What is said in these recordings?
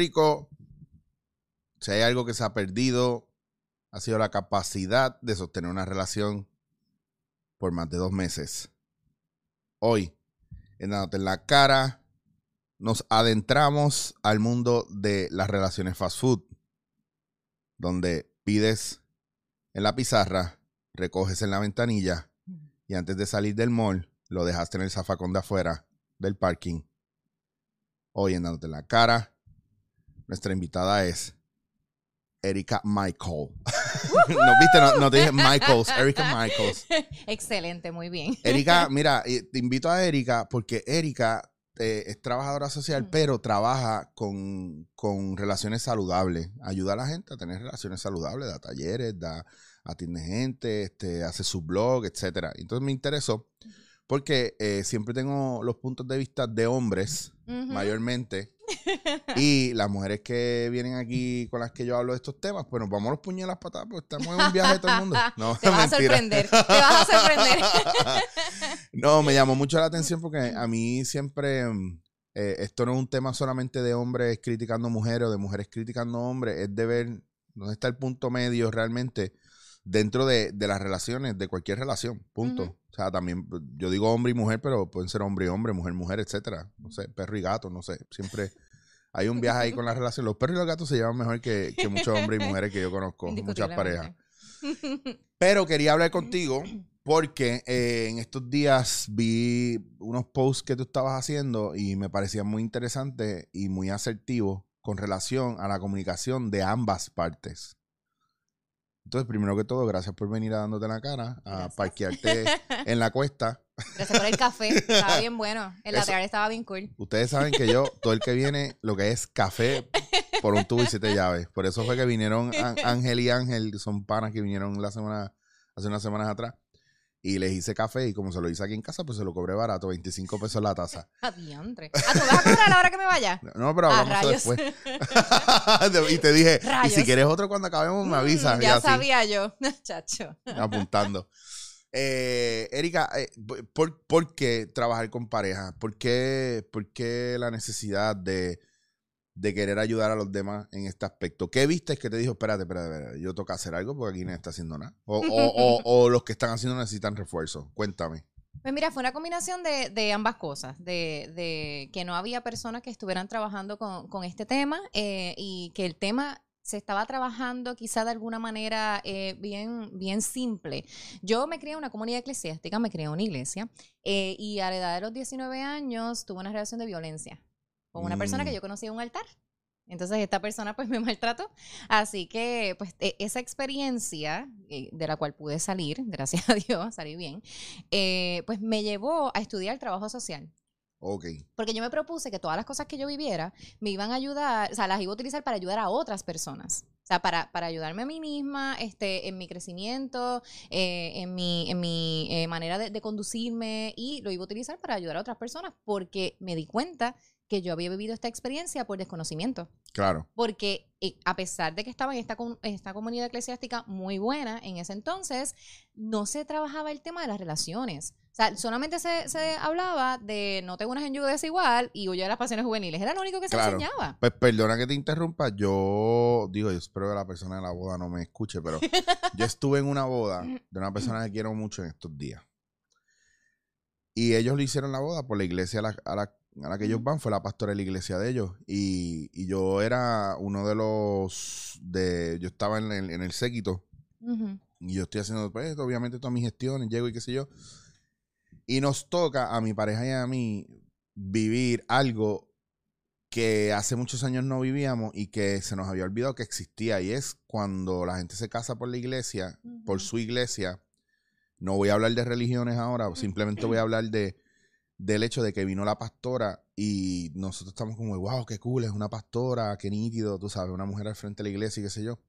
Rico, si hay algo que se ha perdido, ha sido la capacidad de sostener una relación por más de dos meses. Hoy, en Dándote en la cara, nos adentramos al mundo de las relaciones fast food, donde pides en la pizarra, recoges en la ventanilla y antes de salir del mall, lo dejaste en el zafacón de afuera del parking. Hoy en Dándote en la cara, nuestra invitada es Erika Michael. no, viste, no, no, te dije Michaels, Erika Michaels. Excelente, muy bien. Erika, mira, te invito a Erika porque Erika eh, es trabajadora social, pero trabaja con, con, relaciones saludables. Ayuda a la gente a tener relaciones saludables, da talleres, da, atiende gente, este, hace su blog, etcétera. Entonces me interesó porque eh, siempre tengo los puntos de vista de hombres, mayormente, y las mujeres que vienen aquí con las que yo hablo de estos temas, pues nos vamos a los puños las patadas, porque estamos en un viaje de todo el mundo. No, te vas a sorprender, te vas a sorprender. no, me llamó mucho la atención porque a mí siempre, eh, esto no es un tema solamente de hombres criticando mujeres o de mujeres criticando hombres, es de ver dónde está el punto medio realmente dentro de, las relaciones, de cualquier relación, punto. O sea, también, yo digo hombre y mujer, pero pueden ser hombre y hombre, mujer, mujer, etcétera. No sé, perro y gato, no sé. Siempre hay un viaje ahí con la relación. Los perros y los gatos se llevan mejor que, muchos hombres y mujeres que yo conozco, muchas parejas. Pero quería hablar contigo porque eh, en estos días vi unos posts que tú estabas haciendo y me parecían muy interesantes y muy asertivos con relación a la comunicación de ambas partes. Entonces, primero que todo, gracias por venir a dándote la cara, a parquearte en la cuesta. Gracias por el café, estaba bien bueno. El lateral estaba bien cool. Ustedes saben que yo, todo el que viene, lo que es café por un tubo y siete llaves. Por eso fue que vinieron Ángel y Ángel, son panas que vinieron la semana, hace unas semanas atrás. Y les hice café y como se lo hice aquí en casa, pues se lo cobré barato, 25 pesos la taza. Adiantre. ¿Ah, tú vas a cobrar a la hora que me vaya? No, pero hablamos ah, después. y te dije, y si quieres otro cuando acabemos, me avisas. Mm, ya sabía yo, chacho. Apuntando. Eh, Erika, eh, ¿por, ¿por, qué trabajar con pareja? ¿Por qué, ¿Por qué la necesidad de de querer ayudar a los demás en este aspecto. ¿Qué viste que te dijo, espérate, espérate, espérate, yo toca hacer algo porque aquí no está haciendo nada? O, los que están haciendo necesitan refuerzo. Cuéntame. Pues mira, fue una combinación de, ambas cosas, de, que no había personas que estuvieran trabajando con, este tema eh, y que el tema se estaba trabajando quizá de alguna manera eh, bien, bien simple. Yo me crié en una comunidad eclesiástica, me crié en una iglesia eh, y a la edad de los 19 años tuve una relación de violencia con una persona que mm. yo conocí en un altar. Entonces esta persona pues me maltrató. Así que pues e, esa experiencia eh, de la cual pude salir, gracias a Dios, salí bien, eh, pues me llevó a estudiar trabajo social. Ok. Porque yo me propuse que todas las cosas que yo viviera me iban a ayudar, o sea, las iba a utilizar para ayudar a otras personas. O sea, para, para ayudarme a mí misma, este, en mi crecimiento, eh, en mi, en mi manera de, de conducirme y lo iba a utilizar para ayudar a otras personas porque me di cuenta que yo había vivido esta experiencia por desconocimiento. Claro. Porque eh, a pesar de que estaba en esta, esta comunidad eclesiástica muy buena en ese entonces, no se trabajaba el tema de las relaciones. O sea, solamente se, hablaba de no te unas en yugo desigual y huye de las pasiones juveniles. Era lo único que se enseñaba. Pues perdona que te interrumpa. Yo digo, yo espero que la persona de la boda no me escuche, pero yo estuve en una boda de una persona que quiero mucho en estos días. Y ellos le hicieron la boda por la iglesia a la a la que ellos van fue la pastora de la iglesia de ellos. Y, yo era uno de los de. Yo estaba en el, en el séquito. Y yo estoy haciendo, pues, obviamente, todas mis gestiones, llego y qué sé yo. Y nos toca a mi pareja y a mí vivir algo que hace muchos años no vivíamos y que se nos había olvidado que existía. Y es cuando la gente se casa por la iglesia, por su iglesia. No voy a hablar de religiones ahora, simplemente voy a hablar de del hecho de que vino la pastora y nosotros estamos como, wow, qué cool, es una pastora, qué nítido, tú sabes, una mujer al frente de la iglesia y qué sé yo.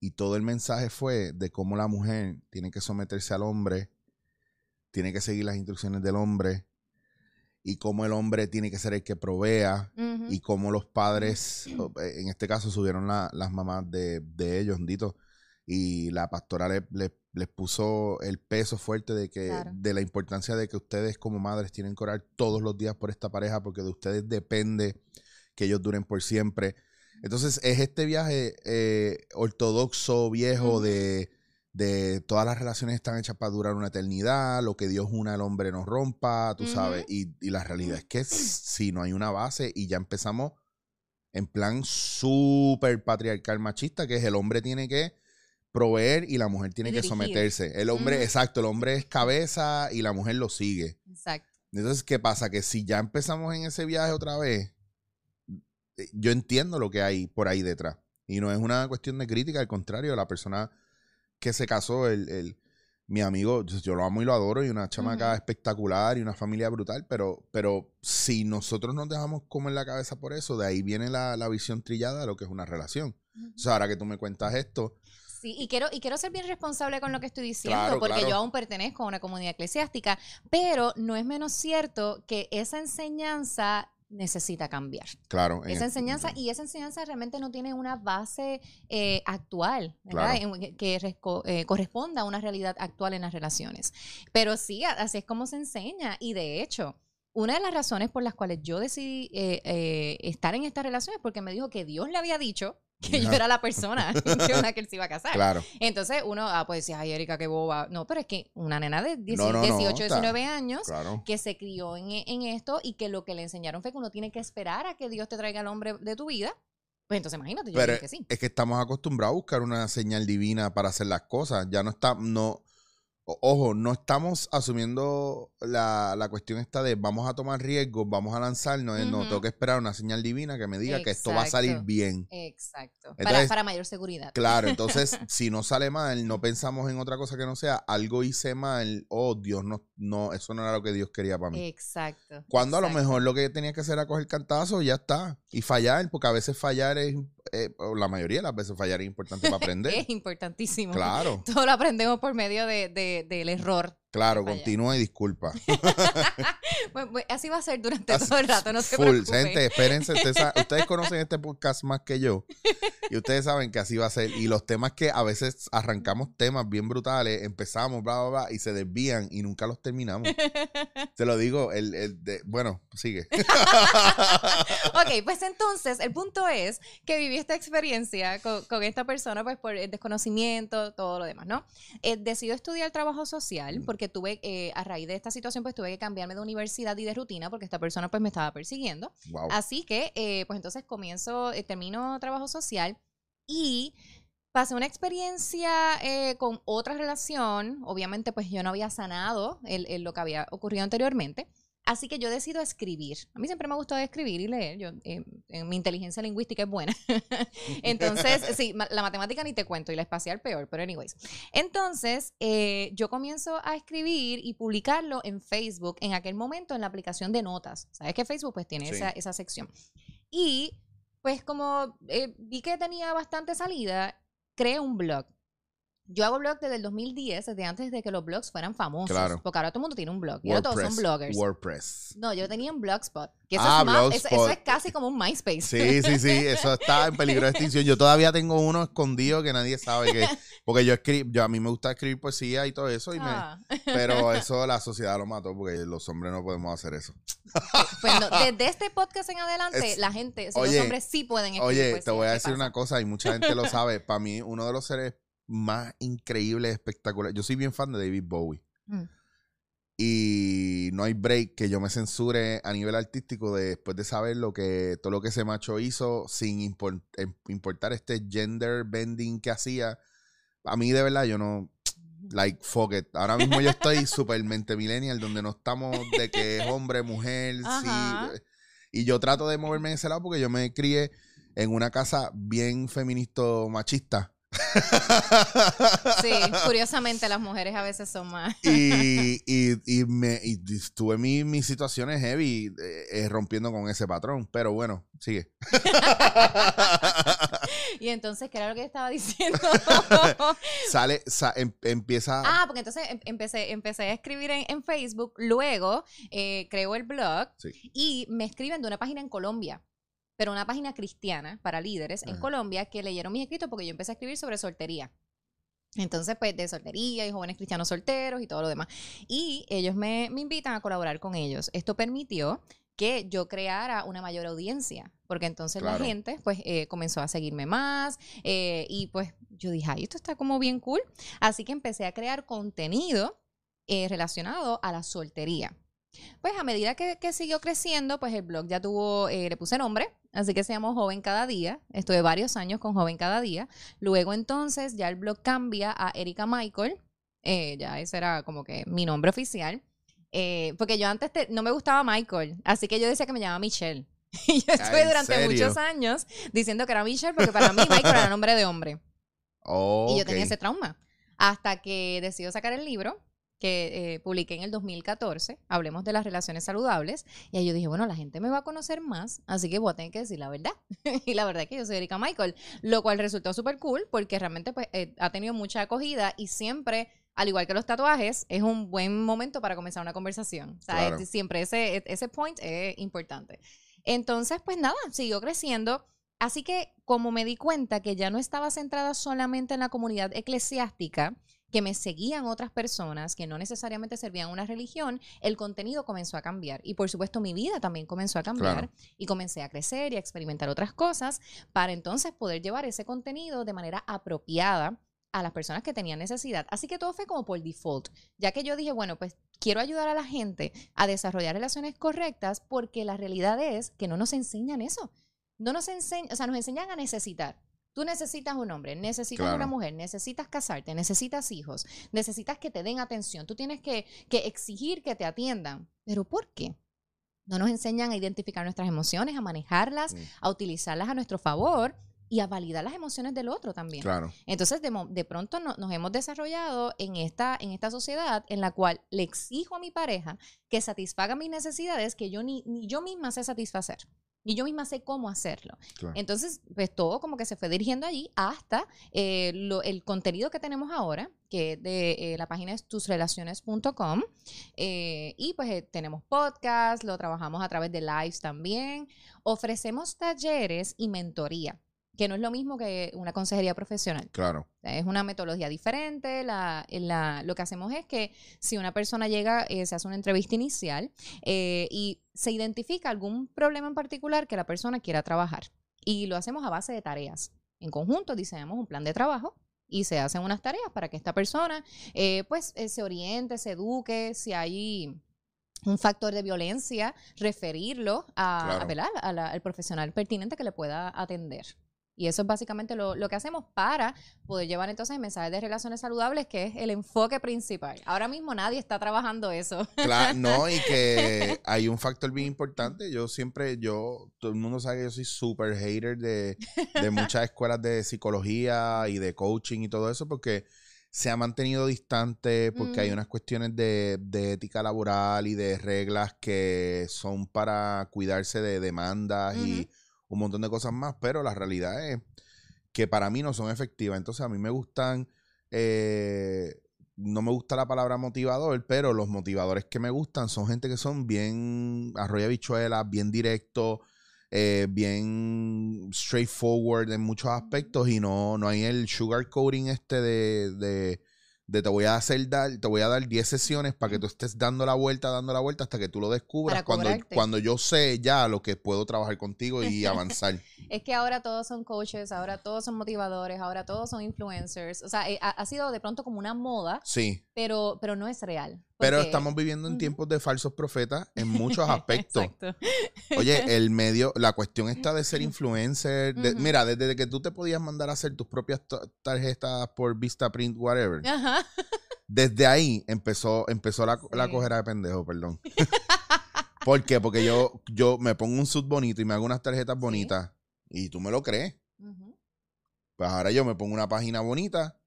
Y todo el mensaje fue de cómo la mujer tiene que someterse al hombre, tiene que seguir las instrucciones del hombre, y cómo el hombre tiene que ser el que provea, y cómo los padres, en este caso, subieron las mamás de, de ellos, Dito, y la pastora le, les puso el peso fuerte de que de la importancia de que ustedes como madres tienen que orar todos los días por esta pareja porque de ustedes depende que ellos duren por siempre. Entonces es este viaje eh, ortodoxo, viejo, de, de todas las relaciones están hechas para durar una eternidad, lo que Dios una al hombre nos rompa, tú sabes. Y, y la realidad es que si no hay una base y ya empezamos en plan súper patriarcal machista, que es el hombre tiene que proveer y la mujer tiene que someterse. El hombre, exacto, el hombre es cabeza y la mujer lo sigue. Exacto. Entonces, ¿qué pasa? Que si ya empezamos en ese viaje otra vez, eh, yo entiendo lo que hay por ahí detrás. Y no es una cuestión de crítica, al contrario, la persona que se casó, el, el- mi amigo, yo, lo amo y lo adoro, y una chamaca espectacular y una familia brutal, pero, pero si nosotros nos dejamos comer la cabeza por eso, de ahí viene la, la visión trillada de lo que es una relación. O sea, ahora que tú me cuentas esto, Sí, y quiero, y quiero ser bien responsable con lo que estoy diciendo, Claro, porque claro. yo aún pertenezco a una comunidad eclesiástica, pero no es menos cierto que esa enseñanza necesita cambiar. claro. Esa enseñanza, y esa enseñanza realmente no tiene una base eh, actual, ¿verdad? Claro. Que resco- eh, corresponda a una realidad actual en las relaciones. Pero sí, así es como se enseña. Y de hecho, una de las razones por las cuales yo decidí eh, eh, estar en esta relación es porque me dijo que Dios le había dicho que yo era la persona con la que él se iba a casar. Claro. Entonces uno ah, pues decía, ay, Erika, qué boba. No, pero es que una nena de 10 No, no, no, 18, está- 19 años Claro. que se crió en, en esto y que lo que le enseñaron fue que uno tiene que esperar a que Dios te traiga al hombre de tu vida. Pues entonces imagínate, yo Pero dije que sí. es que estamos acostumbrados a buscar una señal divina para hacer las cosas. Ya no está, no, ojo, no estamos asumiendo la, la cuestión esta de vamos a tomar riesgos, vamos a lanzarnos, eh, no, tengo que esperar una señal divina que me diga que esto va a salir bien. Exacto. para, Entonces- para mayor seguridad. Claro, entonces si no sale mal, no pensamos en otra cosa que no sea algo hice mal, oh Dios, no, no, eso no era lo que Dios quería para mí. Exacto. Cuando a lo mejor lo que tenía que hacer era coger cantazo ya está. Y fallar, porque a veces fallar es, eh, la mayoría de las veces fallar es importante para aprender. Es importantísimo. claro, Todo lo aprendemos por medio de, de- del error. Claro, continúa y disculpa. Pues, pues, así va a ser durante Así- todo el rato, no se Full, preocupen. gente, espérense, ustedes, conocen este podcast más que yo. Y ustedes saben que así va a ser. Y los temas que a veces arrancamos temas bien brutales, empezamos, bla, bla, bla, y se desvían y nunca los terminamos. Te lo digo, el, el de, bueno, sigue. Ok, pues entonces el punto es que viví esta experiencia con, con esta persona, pues por el desconocimiento, todo lo demás, ¿no? Eh, decido estudiar trabajo social porque tuve, eh, a raíz de esta situación, pues tuve que cambiarme de universidad y de rutina porque esta persona pues me estaba persiguiendo. Wow. Así que, eh, pues entonces comienzo, eh, termino trabajo social y pasé una experiencia eh, con otra relación. Obviamente, pues yo no había sanado el- el- lo que había ocurrido anteriormente. Así que yo decido escribir. A mí siempre me ha gustado escribir y leer. Yo, eh, eh, mi inteligencia lingüística es buena. Entonces, sí, ma- la matemática ni te cuento y la espacial peor, pero anyways. Entonces, eh, yo comienzo a escribir y publicarlo en Facebook en aquel momento en la aplicación de notas. ¿Sabes que Facebook pues tiene Sí. esa, esa sección? Y pues como eh, vi que tenía bastante salida, creé un blog. Yo hago blog desde el 2010, desde antes de que los blogs fueran famosos. Claro. Porque ahora todo el mundo tiene un blog. Y ahora todos son bloggers. WordPress. No, yo tenía un blogspot. Que eso, Ah, es, más- eso- eso Blogspot. es casi como un MySpace. Sí, sí, sí, eso está en peligro de extinción. Yo todavía tengo uno escondido que nadie sabe que, porque yo escribo, yo a mí me gusta escribir poesía y todo eso, y me- Ah. pero eso la sociedad lo mató porque los hombres no podemos hacer eso. Pues no, desde este podcast en adelante, Es- la gente, si Oye, los hombres sí pueden escribir Oye, te voy a ¿qué decir pasa? una cosa y mucha gente lo sabe. Para mí, uno de los seres más increíbles, espectaculares. Yo soy bien fan de David Bowie. Mm. Y no hay break que yo me censure a nivel artístico de- después de saber lo que todo lo que ese macho hizo sin em- importar este gender bending que hacía. A mí de verdad yo no like fuck it. Ahora mismo yo estoy super mente millennial donde no estamos de que es hombre, mujer, sí. Y yo trato de moverme en ese lado porque yo me crié en una casa bien feminista machista. Sí, curiosamente las mujeres a veces son más. y, y, y me y tuve mi- mis situaciones heavy eh, eh, rompiendo con ese patrón. Pero bueno, sigue. Y entonces, ¿qué era lo que estaba diciendo? Sale, sa- em- empieza. ah, porque entonces em- empecé, empecé a escribir en, en Facebook, luego eh, creo el blog Sí. y me escriben de una página en Colombia, pero una página cristiana para líderes en. Colombia que leyeron mis escritos porque yo empecé a escribir sobre soltería. Entonces, pues, de soltería y jóvenes cristianos solteros y todo lo demás. Y ellos me, me invitan a colaborar con ellos. Esto permitió que yo creara una mayor audiencia, porque entonces Claro. la gente pues eh, comenzó a seguirme más eh, y pues yo dije, ay, esto está como bien cool. Así que empecé a crear contenido eh, relacionado a la soltería. Pues a medida que, que siguió creciendo, pues el blog ya tuvo, eh, le puse nombre, así que se llamó Joven Cada Día. Estuve varios años con Joven Cada Día. Luego entonces ya el blog cambia a Erika Michael. eh, ya ese era como que mi nombre oficial. Eh, porque yo antes te- no me gustaba Michael, así que yo decía que me llamaba Michelle. Y yo estuve ¿en durante serio? muchos años diciendo que era Michelle porque para mí Michael era nombre de hombre. Y yo tenía ese trauma. Hasta que decido sacar el libro que eh, publiqué en el 2014, Hablemos de las relaciones saludables. Y ahí yo dije, bueno, la gente me va a conocer más, así que voy a tener que decir la verdad. y la verdad es que yo soy Erika Michael, lo cual resultó súper cool porque realmente pues, eh, ha tenido mucha acogida y siempre, al igual que los tatuajes, es un buen momento para comenzar una conversación. O sea, Claro. es- siempre ese, ese point es importante. Entonces, pues nada, siguió creciendo. Así que como me di cuenta que ya no estaba centrada solamente en la comunidad eclesiástica, que me seguían otras personas que no necesariamente servían una religión, el contenido comenzó a cambiar. Y por supuesto mi vida también comenzó a cambiar Claro. y comencé a crecer y a experimentar otras cosas para entonces poder llevar ese contenido de manera apropiada a las personas que tenían necesidad. Así que todo fue como por default, ya que yo dije, bueno, pues quiero ayudar a la gente a desarrollar relaciones correctas porque la realidad es que no nos enseñan eso. No nos enseñan, o sea, nos enseñan a necesitar. Tú necesitas un hombre, necesitas Claro. una mujer, necesitas casarte, necesitas hijos, necesitas que te den atención, tú tienes que, que exigir que te atiendan. ¿Pero por qué? No nos enseñan a identificar nuestras emociones, a manejarlas, Mm. a utilizarlas a nuestro favor y a validar las emociones del otro también. Claro. Entonces, de, pronto no- nos hemos desarrollado en esta, en esta sociedad en la cual le exijo a mi pareja que satisfaga mis necesidades que yo ni, ni yo misma sé satisfacer. Ni yo misma sé cómo hacerlo. claro. Entonces, pues todo como que se fue dirigiendo allí hasta eh, lo- el contenido que tenemos ahora, que de eh, la página es tusrelaciones.com. eh, y pues tenemos podcast, lo trabajamos a través de lives también. Ofrecemos talleres y mentoría, que no es lo mismo que una consejería profesional. Claro. Es una metodología diferente. La, la- lo que hacemos es que si una persona llega, eh, se hace una entrevista inicial eh, y se identifica algún problema en particular que la persona quiera trabajar. Y lo hacemos a base de tareas. En conjunto diseñamos un plan de trabajo y se hacen unas tareas para que esta persona eh, pues se oriente, se eduque, si hay un factor de violencia, referirlo a, Claro. a la- al profesional pertinente que le pueda atender. Y eso es básicamente lo, lo que hacemos para poder llevar entonces mensajes de relaciones saludables, que es el enfoque principal. Ahora mismo nadie está trabajando eso. Claro, no, y que hay un factor bien importante. Yo siempre, yo, todo el mundo sabe que yo soy súper hater de, de muchas escuelas de psicología y de coaching y todo eso, porque se ha mantenido distante, porque hay unas cuestiones de, de ética laboral y de reglas que son para cuidarse de demandas y un montón de cosas más, pero la realidad es que para mí no son efectivas. Entonces a mí me gustan, eh, no me gusta la palabra motivador, pero los motivadores que me gustan son gente que son bien arroya bichuelas, bien directos, eh, bien straightforward en muchos aspectos y no, no hay el sugar coating este de, de te voy a hacer dar, te voy a dar 10 sesiones para que tú estés dando la vuelta, dando la vuelta hasta que tú lo descubras cuando, cuando yo sé ya lo que puedo trabajar contigo y avanzar. Es que ahora todos son coaches, ahora todos son motivadores, ahora todos son influencers. O sea, eh, ha, ha sido de pronto como una moda, Sí. Pero, pero no es real. Pero estamos viviendo en tiempos de falsos profetas en muchos aspectos. Oye, el medio, la cuestión está de ser influencer. de-. Mira, desde que tú te podías mandar a hacer tus propias ta- tarjetas por Vistaprint, whatever. Ajá. Desde ahí empezó, empezó la, la Sí. cojera de pendejo, perdón. ¿Por qué? Porque yo, yo me pongo un suit bonito y me hago unas tarjetas Sí. bonitas. Y tú me lo crees. Pues ahora yo me pongo una página bonita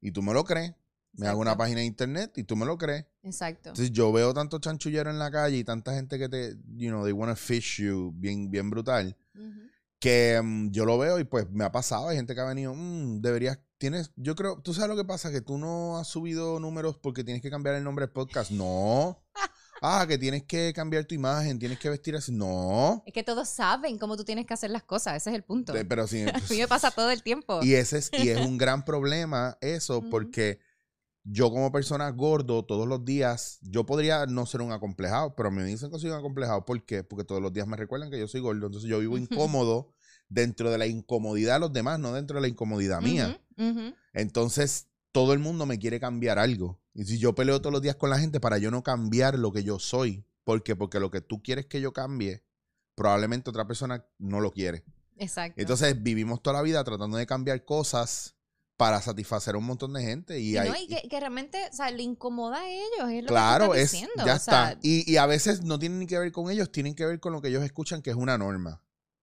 y tú me lo crees. Me hago una página de internet y tú me lo crees. Exacto. Entonces yo veo tanto chanchullero en la calle y tanta gente que te, you know, they wanna fish you bien, bien brutal, Ujú. que mm, yo lo veo y pues me ha pasado. Hay gente que ha venido, "Mm, deberías, tienes, yo creo, tú sabes lo que pasa, que tú no has subido números porque tienes que cambiar el nombre del podcast. No. Ah, que tienes que cambiar tu imagen, tienes que vestir así. No. Es que todos saben cómo tú tienes que hacer las cosas, ese es el punto. Pero sí. A mí me pasa todo el tiempo. Y ese es, y es un gran problema eso, Ujú. porque yo como persona gordo, todos los días, yo podría no ser un acomplejado, pero me dicen que soy un acomplejado. ¿Por qué? Porque todos los días me recuerdan que yo soy gordo. Entonces yo vivo incómodo dentro de la incomodidad de los demás, no dentro de la incomodidad mía. Entonces todo el mundo me quiere cambiar algo. Y si yo peleo todos los días con la gente para yo no cambiar lo que yo soy, ¿por qué? Porque lo que tú quieres que yo cambie, probablemente otra persona no lo quiere. Exacto. Entonces vivimos toda la vida tratando de cambiar cosas para satisfacer a un montón de gente. Y, Y, hay, no, y que, que realmente, o sea, le incomoda a ellos, es lo claro, que es, estás diciendo. ya o sea, está. Y, y a veces no tienen ni que ver con ellos, tienen que ver con lo que ellos escuchan, que es una norma.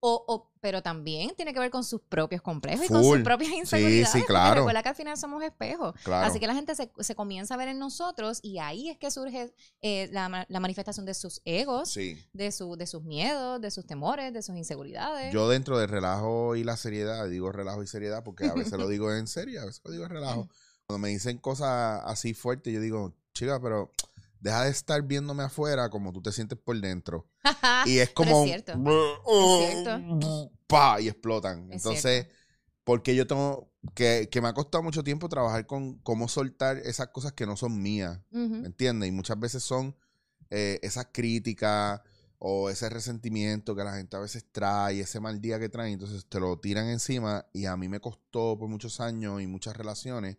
O, o- pero también tiene que ver con sus propios complejos y con sus propias inseguridades. porque claro. Recuerda que al final somos espejos. Claro. Así que la gente se, se comienza a ver en nosotros y ahí es que surge eh, la, ma- la manifestación de sus egos, Sí. de, su, de sus miedos, de sus temores, de sus inseguridades. Yo dentro del relajo y la seriedad, digo relajo y seriedad porque a veces lo digo en serio, a veces lo digo en relajo. Cuando me dicen cosas así fuertes, yo digo, chica, pero deja de estar viéndome afuera como tú te sientes por dentro. Y es como... es cierto. un- ¡pa! Y explotan. Es Entonces, porque yo tengo... Que, que me ha costado mucho tiempo trabajar con cómo soltar esas cosas que no son mías. Ujú. ¿Me entiendes? Y muchas veces son eh, esas críticas o ese resentimiento que la gente a veces trae, ese mal día que traen, entonces te lo tiran encima y a mí me costó por muchos años y muchas relaciones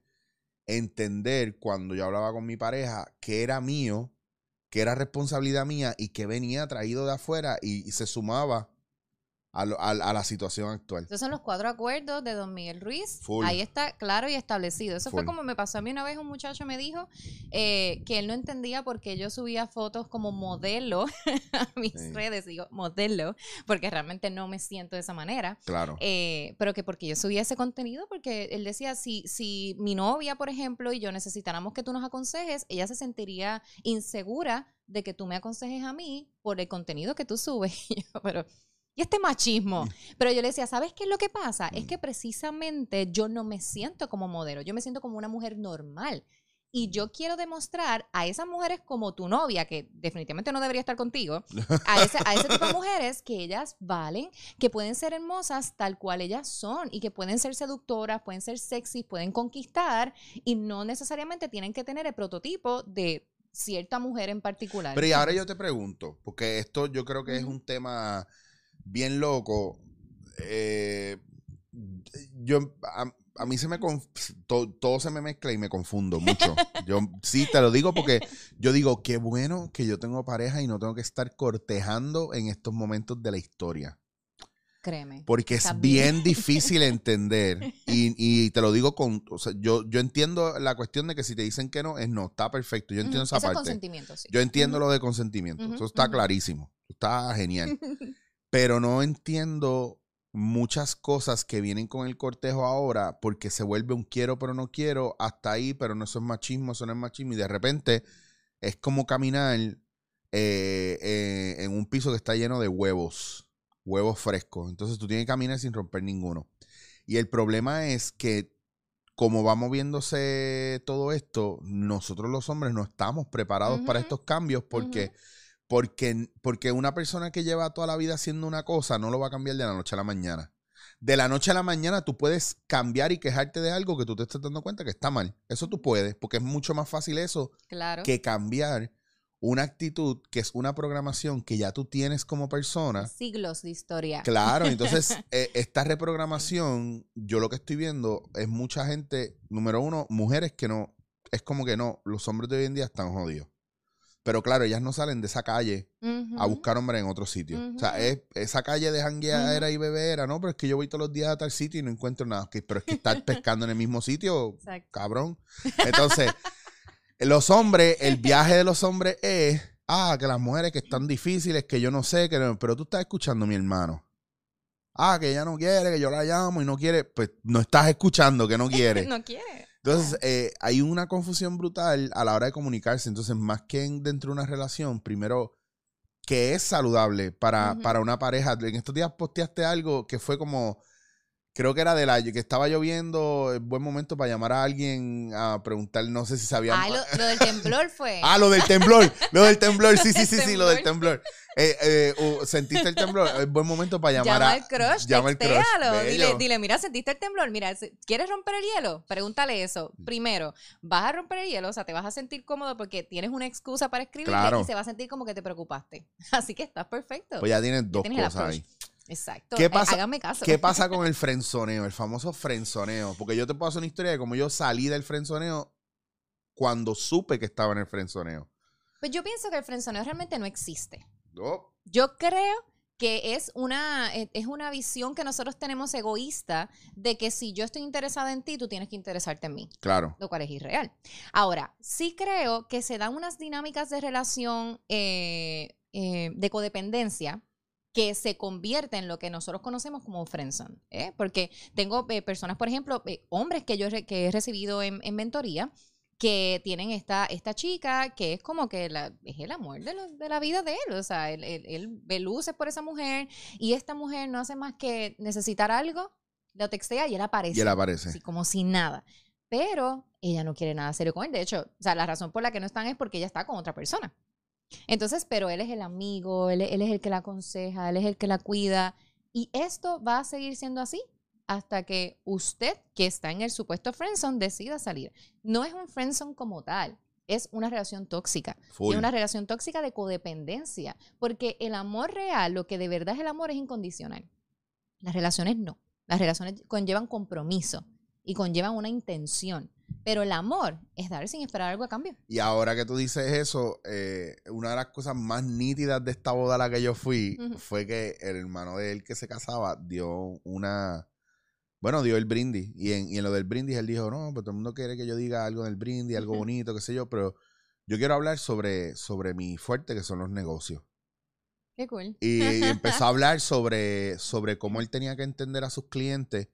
entender cuando yo hablaba con mi pareja que era mío, que era responsabilidad mía y que venía traído de afuera y, y se sumaba a, lo- a- a la situación actual. Esos son los cuatro acuerdos de Don Miguel Ruiz. Full. Ahí está claro y establecido. Eso fue como me pasó a mí una vez. Un muchacho me dijo eh, que él no entendía por qué yo subía fotos como modelo a mis Sí. redes. Digo, modelo, porque realmente no me siento de esa manera. Claro. Eh, pero que porque yo subía ese contenido, porque él decía, si, si mi novia, por ejemplo, y yo necesitáramos que tú nos aconsejes, ella se sentiría insegura de que tú me aconsejes a mí por el contenido que tú subes. Pero, y este machismo. Pero yo le decía, ¿sabes qué es lo que pasa? Es Mm. que precisamente yo no me siento como modelo, yo me siento como una mujer normal. Y yo quiero demostrar a esas mujeres como tu novia, que definitivamente no debería estar contigo, a ese, a ese tipo de mujeres que ellas valen, que pueden ser hermosas tal cual ellas son y que pueden ser seductoras, pueden ser sexy, pueden conquistar y no necesariamente tienen que tener el prototipo de cierta mujer en particular. Pero y ahora yo te pregunto, porque esto yo creo que es un tema bien loco. eh, yo a, a mí se me to- todo se me mezcla y me confundo mucho. Yo sí te lo digo porque yo digo qué bueno que yo tengo pareja y no tengo que estar cortejando en estos momentos de la historia. Créeme. Porque es También. bien difícil entender. Y, y te lo digo con. O sea, yo, yo entiendo la cuestión de que si te dicen que no, es no. Está perfecto. Yo entiendo esa Eso es parte. consentimiento, sí. Yo entiendo lo de consentimiento. Eso está clarísimo. Está genial. Pero no entiendo muchas cosas que vienen con el cortejo ahora porque se vuelve un quiero pero no quiero hasta ahí, pero no eso es machismo, eso no es machismo. Y de repente es como caminar eh, eh, en un piso que está lleno de huevos, huevos frescos. Entonces tú tienes que caminar sin romper ninguno. Y el problema es que como va moviéndose todo esto, nosotros los hombres no estamos preparados para estos cambios porque, porque, porque una persona que lleva toda la vida haciendo una cosa no lo va a cambiar de la noche a la mañana. De la noche a la mañana tú puedes cambiar y quejarte de algo que tú te estás dando cuenta que está mal. Eso tú puedes, porque es mucho más fácil eso Claro. que cambiar una actitud que es una programación que ya tú tienes como persona. Siglos de historia. Claro, entonces eh, esta reprogramación, yo lo que estoy viendo es mucha gente, número uno, mujeres que no, es como que no, los hombres de hoy en día están jodidos. Pero claro, ellas no salen de esa calle a buscar hombre en otro sitio. O sea, es, esa calle de jangueadera y bebera, no, pero es que yo voy todos los días a tal sitio y no encuentro nada. Pero es que estar pescando en el mismo sitio, Exacto. cabrón. Entonces, los hombres, el viaje de los hombres es, ah, que las mujeres que están difíciles, que yo no sé, que no- pero tú estás escuchando, mi hermano. Ah, que ella no quiere, que yo la llamo y no quiere, pues no estás escuchando que no quiere. no quiere. Entonces, eh, hay una confusión brutal a la hora de comunicarse. Entonces, más que en- dentro de una relación, primero, que es saludable para, para una pareja. En estos días posteaste algo que fue como creo que era de la que estaba lloviendo, es buen momento para llamar a alguien a preguntar, no sé si sabían. Ah, lo, lo del temblor fue. Ah, lo del temblor, lo del temblor, sí, sí, El sí, sí, lo del temblor. Eh, eh, uh, ¿Sentiste el temblor? Es buen momento para llamar Llama a... al crush, llama al crush. Dile, dile, mira, ¿sentiste el temblor? Mira, ¿quieres romper el hielo? Pregúntale eso. Primero, vas a romper el hielo, o sea, te vas a sentir cómodo porque tienes una excusa para escribirle Claro. y se va a sentir como que te preocupaste. Así que estás perfecto. Pues ya tienes dos tienes el cosas ahí. Exacto. ¿Qué Eh, pasa- háganme caso. ¿Qué pasa con el frenzoneo? El famoso frenzoneo. Porque yo te puedo hacer una historia de cómo yo salí del frenzoneo cuando supe que estaba en el frenzoneo. Pues yo pienso que el frenzoneo realmente no existe. Oh, Yo creo que es una, eh, es una visión que nosotros tenemos egoísta de que si yo estoy interesada en ti, tú tienes que interesarte en mí. claro. lo cual es irreal. Ahora, sí creo que se dan unas dinámicas de relación eh, eh, de codependencia que se convierten en lo que nosotros conocemos como friendzone, ¿eh? Porque tengo eh, personas, por ejemplo, eh, hombres que yo re- que he recibido en, en mentoría, que tienen esta, esta chica que es como que la, es el amor de, lo- de la vida de él. O sea, él, él, él ve luces por esa mujer y esta mujer no hace más que necesitar algo, lo textea y él aparece. Y él aparece. Así como sin nada. Pero ella no quiere nada serio con él. De hecho, o sea, la razón por la que no están es porque ella está con otra persona. Entonces, pero él es el amigo, él, él es el que la aconseja, él es el que la cuida. Y esto va a seguir siendo así hasta que usted, que está en el supuesto friendzone, decida salir. No es un friendzone como tal, es una relación tóxica. Full. es una relación tóxica de codependencia, porque el amor real, lo que de verdad es el amor, es incondicional. Las relaciones no. Las relaciones conllevan compromiso y conllevan una intención. Pero el amor es dar sin esperar algo a cambio. Y ahora que tú dices eso, eh, una de las cosas más nítidas de esta boda a la que yo fui fue que el hermano de él que se casaba dio una... Bueno, dio el brindis. Y en, y en lo del brindis él dijo, no, pues todo el mundo quiere que yo diga algo del brindis, algo bonito, qué sé yo, pero yo quiero hablar sobre, sobre mi fuerte, que son los negocios. Qué cool. Y, y empezó a hablar sobre, sobre cómo él tenía que entender a sus clientes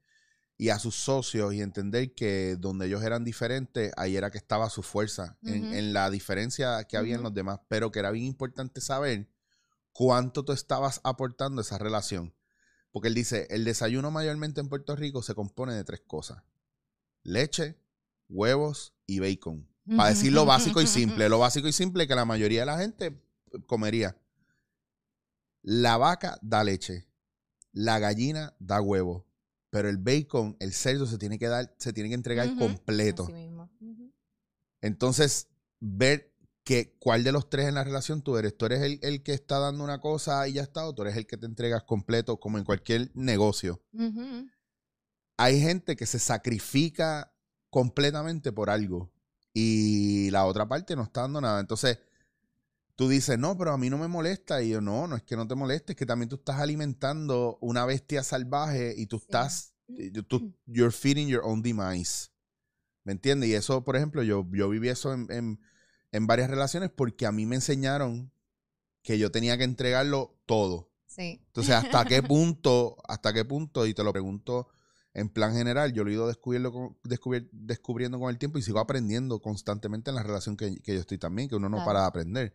y a sus socios y entender que donde ellos eran diferentes, ahí era que estaba su fuerza, en, la diferencia que había en los demás, pero que era bien importante saber cuánto tú estabas aportando a esa relación. Porque él dice, el desayuno mayormente en Puerto Rico se compone de tres cosas. Leche, huevos y bacon. Para decir lo básico y simple. Lo básico y simple que la mayoría de la gente comería. La vaca da leche. La gallina da huevo. Pero el bacon, el cerdo, se tiene que dar, se tiene que entregar completo. Así mismo. Ujú. Entonces, ver que cuál de los tres en la relación tú eres. Tú eres el, el que está dando una cosa y ya está, o tú eres el que te entregas completo, como en cualquier negocio. Hay gente que se sacrifica completamente por algo y la otra parte no está dando nada. Entonces, tú dices, no, pero a mí no me molesta. Y yo, no, no es que no te moleste, es que también tú estás alimentando una bestia salvaje y tú estás, eh, tú, you're feeding your own demise. ¿Me entiendes? Y eso, por ejemplo, yo, yo viví eso en, en- en varias relaciones porque a mí me enseñaron que yo tenía que entregarlo todo. Sí. Entonces, ¿hasta qué punto, hasta qué punto, y te lo pregunto en plan general, yo lo he ido descubriendo con, descubrir- descubriendo con el tiempo y sigo aprendiendo constantemente en la relación que, que yo estoy también, que uno no Claro. para de aprender.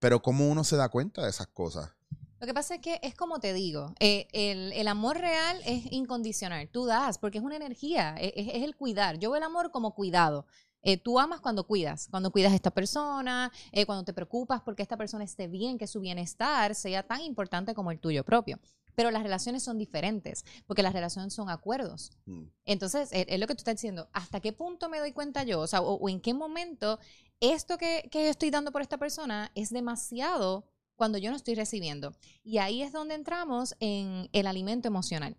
Pero ¿cómo uno se da cuenta de esas cosas? Lo que pasa es que es como te digo, eh, el, el amor real es incondicional. Tú das porque es una energía, e- es, es el cuidar. Yo veo el amor como cuidado. Eh, tú amas cuando cuidas, cuando cuidas a esta persona, eh, cuando te preocupas porque esta persona esté bien, que su bienestar sea tan importante como el tuyo propio. Pero las relaciones son diferentes, porque las relaciones son acuerdos. Mm. Entonces, es, es lo que tú estás diciendo. ¿Hasta qué punto me doy cuenta yo? O sea, o, o en qué momento esto que, estoy dando por esta persona es demasiado cuando yo no estoy recibiendo. Y ahí es donde entramos en el alimento emocional.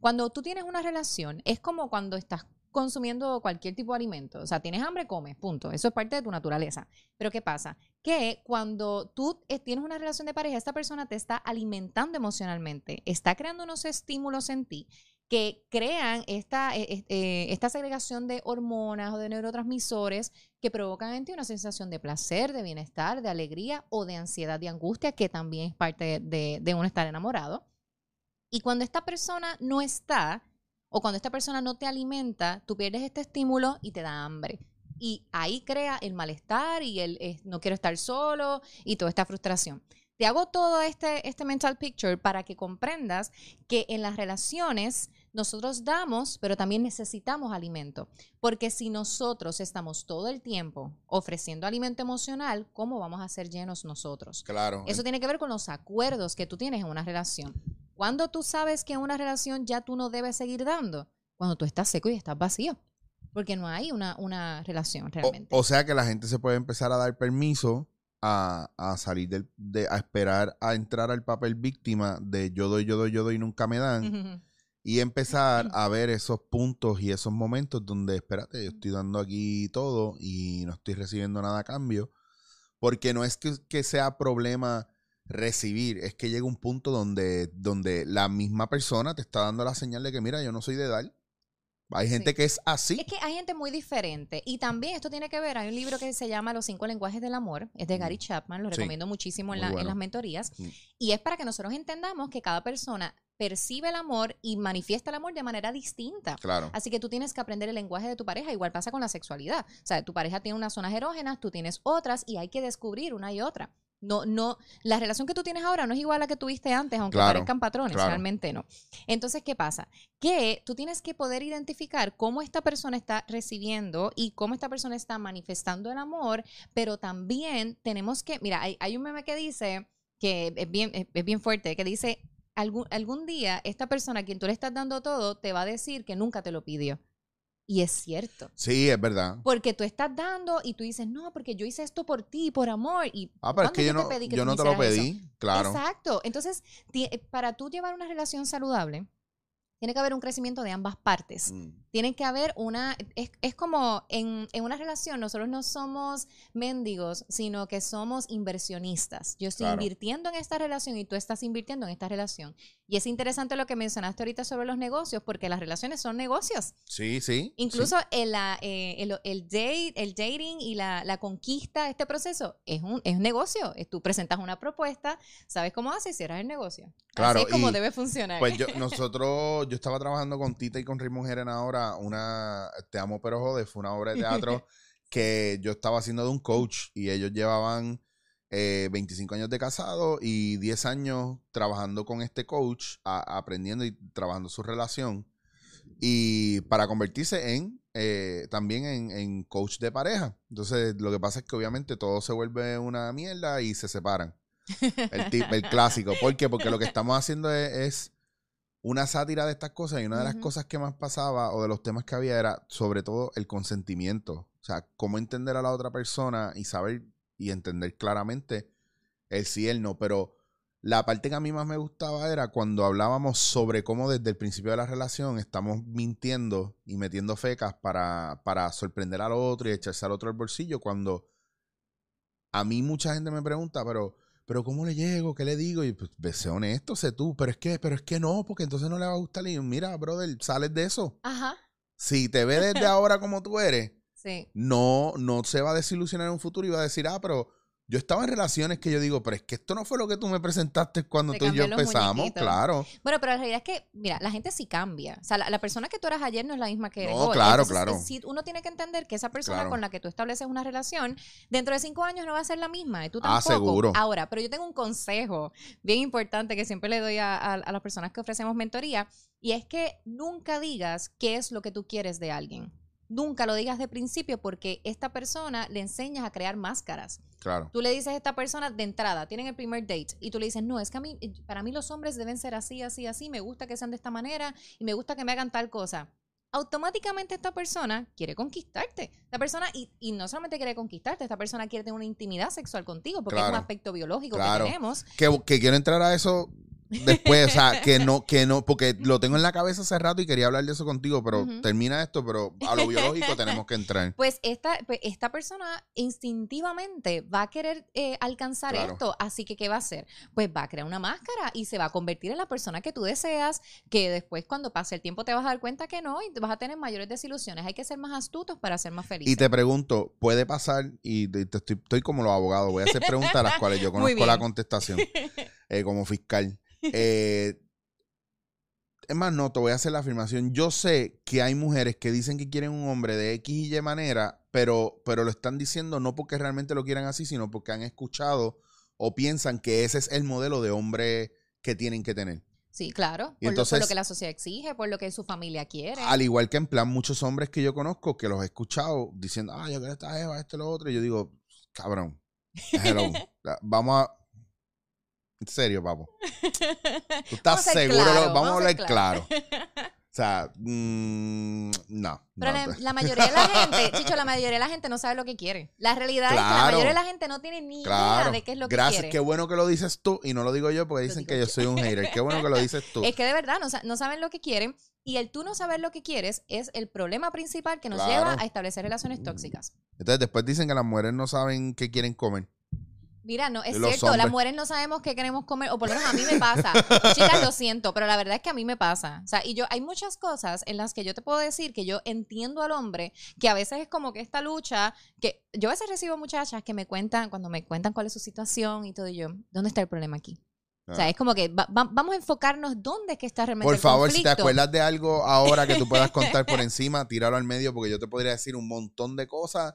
Cuando tú tienes una relación, es como cuando estás consumiendo cualquier tipo de alimento. O sea, tienes hambre, comes, punto. Eso es parte de tu naturaleza. Pero ¿qué pasa? Que cuando tú eh, tienes una relación de pareja, esta persona te está alimentando emocionalmente, está creando unos estímulos en ti que crean esta, eh, eh, eh, esta segregación de hormonas o de neurotransmisores que provocan en ti una sensación de placer, de bienestar, de alegría o de ansiedad, de angustia, que también es parte de, de uno estar enamorado. Y cuando esta persona no está, o cuando esta persona no te alimenta, tú pierdes este estímulo y te da hambre. Y ahí crea el malestar y el eh, no quiero estar solo y toda esta frustración. Te hago todo este, este mental picture para que comprendas que en las relaciones nosotros damos, pero también necesitamos alimento. Porque si nosotros estamos todo el tiempo ofreciendo alimento emocional, ¿cómo vamos a ser llenos nosotros? Claro. Eso tiene que ver con los acuerdos que tú tienes en una relación. Cuando tú sabes que en una relación ya tú no debes seguir dando, cuando tú estás seco y estás vacío. Porque no hay una, una relación realmente. o sea que la gente se puede empezar a dar permiso a, a salir del, de, a esperar a entrar al papel víctima de yo doy, yo doy, yo doy y nunca me dan. Y empezar a ver esos puntos y esos momentos donde, espérate, yo estoy dando aquí todo y no estoy recibiendo nada a cambio. Porque no es que, que sea problema recibir, es que llega un punto donde, donde la misma persona te está dando la señal de que, mira, yo no soy de dar. Hay gente Sí. que es así. Es que hay gente muy diferente. Y también esto tiene que ver, hay un libro que se llama Los cinco lenguajes del amor, es de Gary Chapman, lo. Sí. recomiendo muchísimo en, las mentorías. Y es para que nosotros entendamos que cada persona percibe el amor y manifiesta el amor de manera distinta. Claro. Así que tú tienes que aprender el lenguaje de tu pareja. Igual pasa con la sexualidad. O sea, tu pareja tiene unas zonas erógenas, tú tienes otras y hay que descubrir una y otra. No, no, la relación que tú tienes ahora no es igual a la que tuviste antes, aunque Claro, parezcan patrones, claro. realmente no. Entonces, ¿qué pasa? Que tú tienes que poder identificar cómo esta persona está recibiendo y cómo esta persona está manifestando el amor, pero también tenemos que, mira, hay, hay un meme que dice, que es bien, es, es bien fuerte, que dice, algún, algún día esta persona a quien tú le estás dando todo te va a decir que nunca te lo pidió. Y es cierto. Sí, es verdad. Porque tú estás dando y tú dices, no, porque yo hice esto por ti, por amor. Y Ah, pero es ¿cuándo que yo te no, pedí que yo no te lo eso? pedí. Claro. Exacto. Entonces, eh, para tú llevar una relación saludable, tiene que haber un crecimiento de ambas partes. Mm. Tiene que haber una, es, es como en, en una relación, nosotros no somos mendigos, sino que somos inversionistas. Yo estoy Claro. invirtiendo en esta relación y tú estás invirtiendo en esta relación. Y es interesante lo que mencionaste ahorita sobre los negocios, porque las relaciones son negocios. Sí, sí. Incluso el, la, eh, el, el date, el dating y la, la conquista, este proceso, es un, es un negocio. Es- Tú presentas una propuesta, sabes cómo haces y cierras el negocio. Claro, Así es como debe funcionar. Pues yo, nosotros, yo estaba trabajando con Tita y con Raymond Jeren ahora, una Te amo pero jode, fue una obra de teatro que yo estaba haciendo de un coach y ellos llevaban eh, 25 años de casado y 10 años trabajando con este coach, a- aprendiendo y trabajando su relación y para convertirse en eh, también en, en coach de pareja. Entonces, lo que pasa es que obviamente todo se vuelve una mierda y se separan. El, tip, el clásico. ¿Por qué? Porque lo que estamos haciendo es, es una sátira de estas cosas y una de las cosas que más pasaba o de los temas que había era sobre todo el consentimiento. O sea, cómo entender a la otra persona y saber y entender claramente el sí y el no. Pero la parte que a mí más me gustaba era cuando hablábamos sobre cómo desde el principio de la relación estamos mintiendo y metiendo fecas para, para sorprender al otro y echarse al otro al bolsillo. Cuando a mí mucha gente me pregunta, pero, pero ¿cómo le llego? ¿Qué le digo? Y pues, ve, sé honesto, sé tú, pero es que, pero es que no, porque entonces no le va a gustar. Y yo, mira, brother, sales de eso. Ajá, Si te ve desde ahora como tú eres, sí. no, no se va a desilusionar en un futuro y va a decir, ah, pero yo estaba en relaciones que yo digo, pero es que esto no fue lo que tú me presentaste cuando Te tú y yo empezamos, muñequitos. claro. Bueno, pero la realidad es que, mira, la gente sí cambia. O sea, la, la persona que tú eras ayer no es la misma que eres No, hoy. claro, Entonces, claro. Sí, uno tiene que entender que esa persona Claro. con la que tú estableces una relación, dentro de cinco años no va a ser la misma. Y tú Ah, tampoco. seguro. Ahora, pero yo tengo un consejo bien importante que siempre le doy a, a- a las personas que ofrecemos mentoría, y es que nunca digas qué es lo que tú quieres de alguien. Nunca lo digas de principio porque esta persona le enseñas a crear máscaras. Claro. Tú le dices a esta persona de entrada, tienen el primer date, y tú le dices, no, es que a mí, para mí los hombres deben ser así, así, así, me gusta que sean de esta manera y me gusta que me hagan tal cosa. Automáticamente esta persona quiere conquistarte. Esta persona, y, y no solamente quiere conquistarte, esta persona quiere tener una intimidad sexual contigo, porque es un aspecto biológico Claro. que tenemos. Que, que quiero entrar a eso después, o sea, que no, que no, porque lo tengo en la cabeza hace rato y quería hablar de eso contigo, pero termina esto, pero a lo biológico tenemos que entrar. Pues esta, pues esta persona instintivamente va a querer eh, alcanzar Claro. esto, así que ¿qué va a hacer? Pues va a crear una máscara y se va a convertir en la persona que tú deseas, que después cuando pase el tiempo te vas a dar cuenta que no y te vas a tener mayores desilusiones. Hay que ser más astutos para ser más felices. Y te pregunto, ¿puede pasar? Y te- estoy, estoy como los abogados, voy a hacer preguntas a las cuales yo conozco la contestación eh, como fiscal. Eh, es más, no, te voy a hacer la afirmación. Yo sé que hay mujeres que dicen que quieren un hombre de X y Y manera, pero, pero lo están diciendo no porque realmente lo quieran así, sino porque han escuchado o piensan que ese es el modelo de hombre que tienen que tener. Sí, claro. Y Por, lo, por lo entonces- que la sociedad exige, por lo que su familia quiere. Al igual que en plan muchos hombres que yo conozco que los he escuchado diciendo, ah, yo quiero esta Eva, esto y lo otro. Y yo digo, cabrón, hello, vamos a... En serio, papo. ¿Tú estás Vamos seguro? vamos, a hablar claro. O sea, mm, no. Pero no, la, la mayoría de la gente, Chicho, la mayoría de la gente no sabe lo que quiere. La realidad es que la mayoría de la gente no tiene ni idea Claro. de qué es lo que Gracias, quiere. qué bueno que lo dices tú y no lo digo yo porque dicen que yo yo. soy un hater. Qué bueno que lo dices tú. Es que de verdad no, sa- no saben lo que quieren y el tú no saber lo que quieres es el problema principal que nos Claro. lleva a establecer relaciones tóxicas. Entonces después dicen que las mujeres no saben qué quieren comer. Mira, no, es cierto, las hombres. mujeres no sabemos qué queremos comer, o por lo menos a mí me pasa. Chicas, lo siento, pero la verdad es que a mí me pasa. O sea, y yo, hay muchas cosas en las que yo te puedo decir que yo entiendo al hombre, que a veces es como que esta lucha, que yo a veces recibo muchachas que me cuentan, cuando me cuentan cuál es su situación y todo, y yo, ¿dónde está el problema aquí? O sea, Ah. es como que va- va- vamos a enfocarnos dónde es que está realmente Por el favor, si te conflicto. acuerdas de algo ahora que tú puedas contar por encima, tíralo al medio porque yo te podría decir un montón de cosas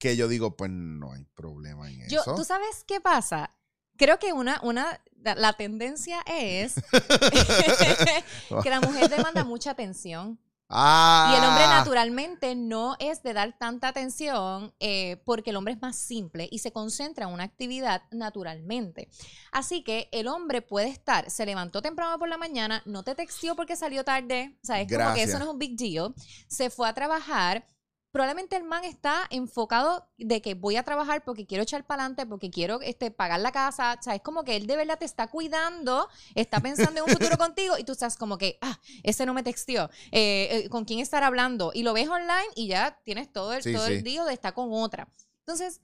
que yo digo, pues no hay problema en Yo, eso. ¿Tú sabes qué pasa? Creo que una, una, la, tendencia es que la mujer demanda mucha atención ah, y el hombre naturalmente no es de dar tanta atención eh, porque el hombre es más simple y se concentra en una actividad naturalmente. Así que el hombre puede estar, se levantó temprano por la mañana, no te textió porque salió tarde, o sea, es como que eso no es un big deal, se fue a trabajar. Probablemente el man está enfocado de que voy a trabajar porque quiero echar para adelante, porque quiero este, pagar la casa. O sea, es como que él de verdad te está cuidando, está pensando en un futuro contigo y tú estás como que, ah, ese no me textió. Eh, eh, ¿Con quién estar hablando? Y lo ves online y ya tienes todo el, Sí, todo sí. el día de estar con otra. Entonces,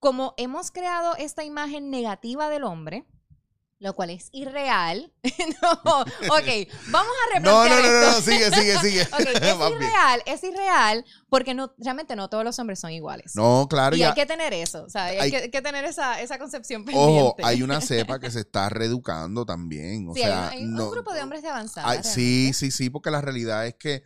como hemos creado esta imagen negativa del hombre, lo cual es irreal. no, ok, vamos a No, replantear no, no, no, esto. no, sigue, sigue, sigue. Es Más bien. irreal, es irreal, porque no, realmente no todos los hombres son iguales. No, claro, y ya. hay que tener eso, o sea, hay, hay- que, que tener esa, esa concepción pendiente. Ojo, hay una cepa que se está reeducando también. O Sí, hay sea, un- hay un, no- grupo de hombres de avanzada. Sí, sí, sí, porque la realidad es que,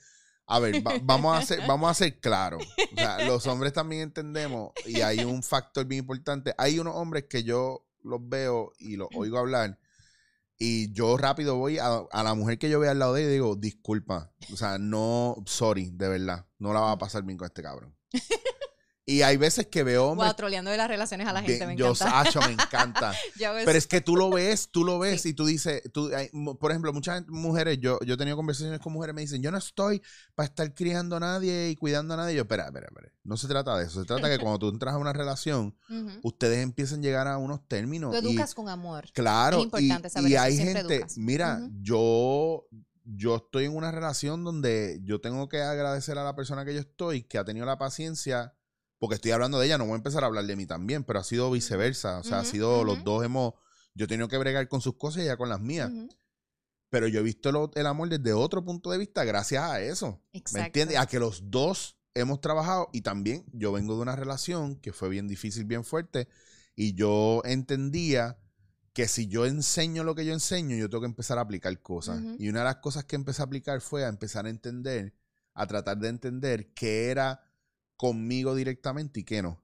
a ver, va- vamos, a ser, vamos a ser claros. O sea, los hombres también entendemos y hay un factor bien importante. Hay unos hombres que yo los veo y los oigo hablar y yo rápido voy a, a la mujer que yo veo al lado de ella y digo, disculpa, o sea, no, sorry, de verdad, no la va a pasar bien con este cabrón. Y hay veces que veo. Wow, troleando de las relaciones a la gente, me yo, encanta. Sacho, me encanta. Pero es que tú lo ves, tú lo ves Sí. y tú dices, tú, hay por ejemplo, muchas mujeres, yo, yo he tenido conversaciones con mujeres, me dicen, yo no estoy para estar criando a nadie y cuidando a nadie. Yo, espera, espera, espera. No se trata de eso. Se trata que cuando tú entras a una relación, ustedes empiezan a llegar a unos términos. Tú y- educas con amor. Claro, Es importante y, saber y hay gente, educas. mira, yo, yo estoy en una relación donde yo tengo que agradecer a la persona que yo estoy, que ha tenido la paciencia, porque estoy hablando de ella, no voy a empezar a hablar de mí también, pero ha sido viceversa, o sea, ha sido, los dos hemos, yo he tenido que bregar con sus cosas y ella con las mías, pero yo he visto lo- el amor desde otro punto de vista gracias a eso, ¿me Exacto. entiendes? A que los dos hemos trabajado y también yo vengo de una relación que fue bien difícil, bien fuerte y yo entendía que si yo enseño lo que yo enseño, yo tengo que empezar a aplicar cosas. Y una de las cosas que empecé a aplicar fue a empezar a entender, a tratar de entender qué era conmigo directamente y qué no.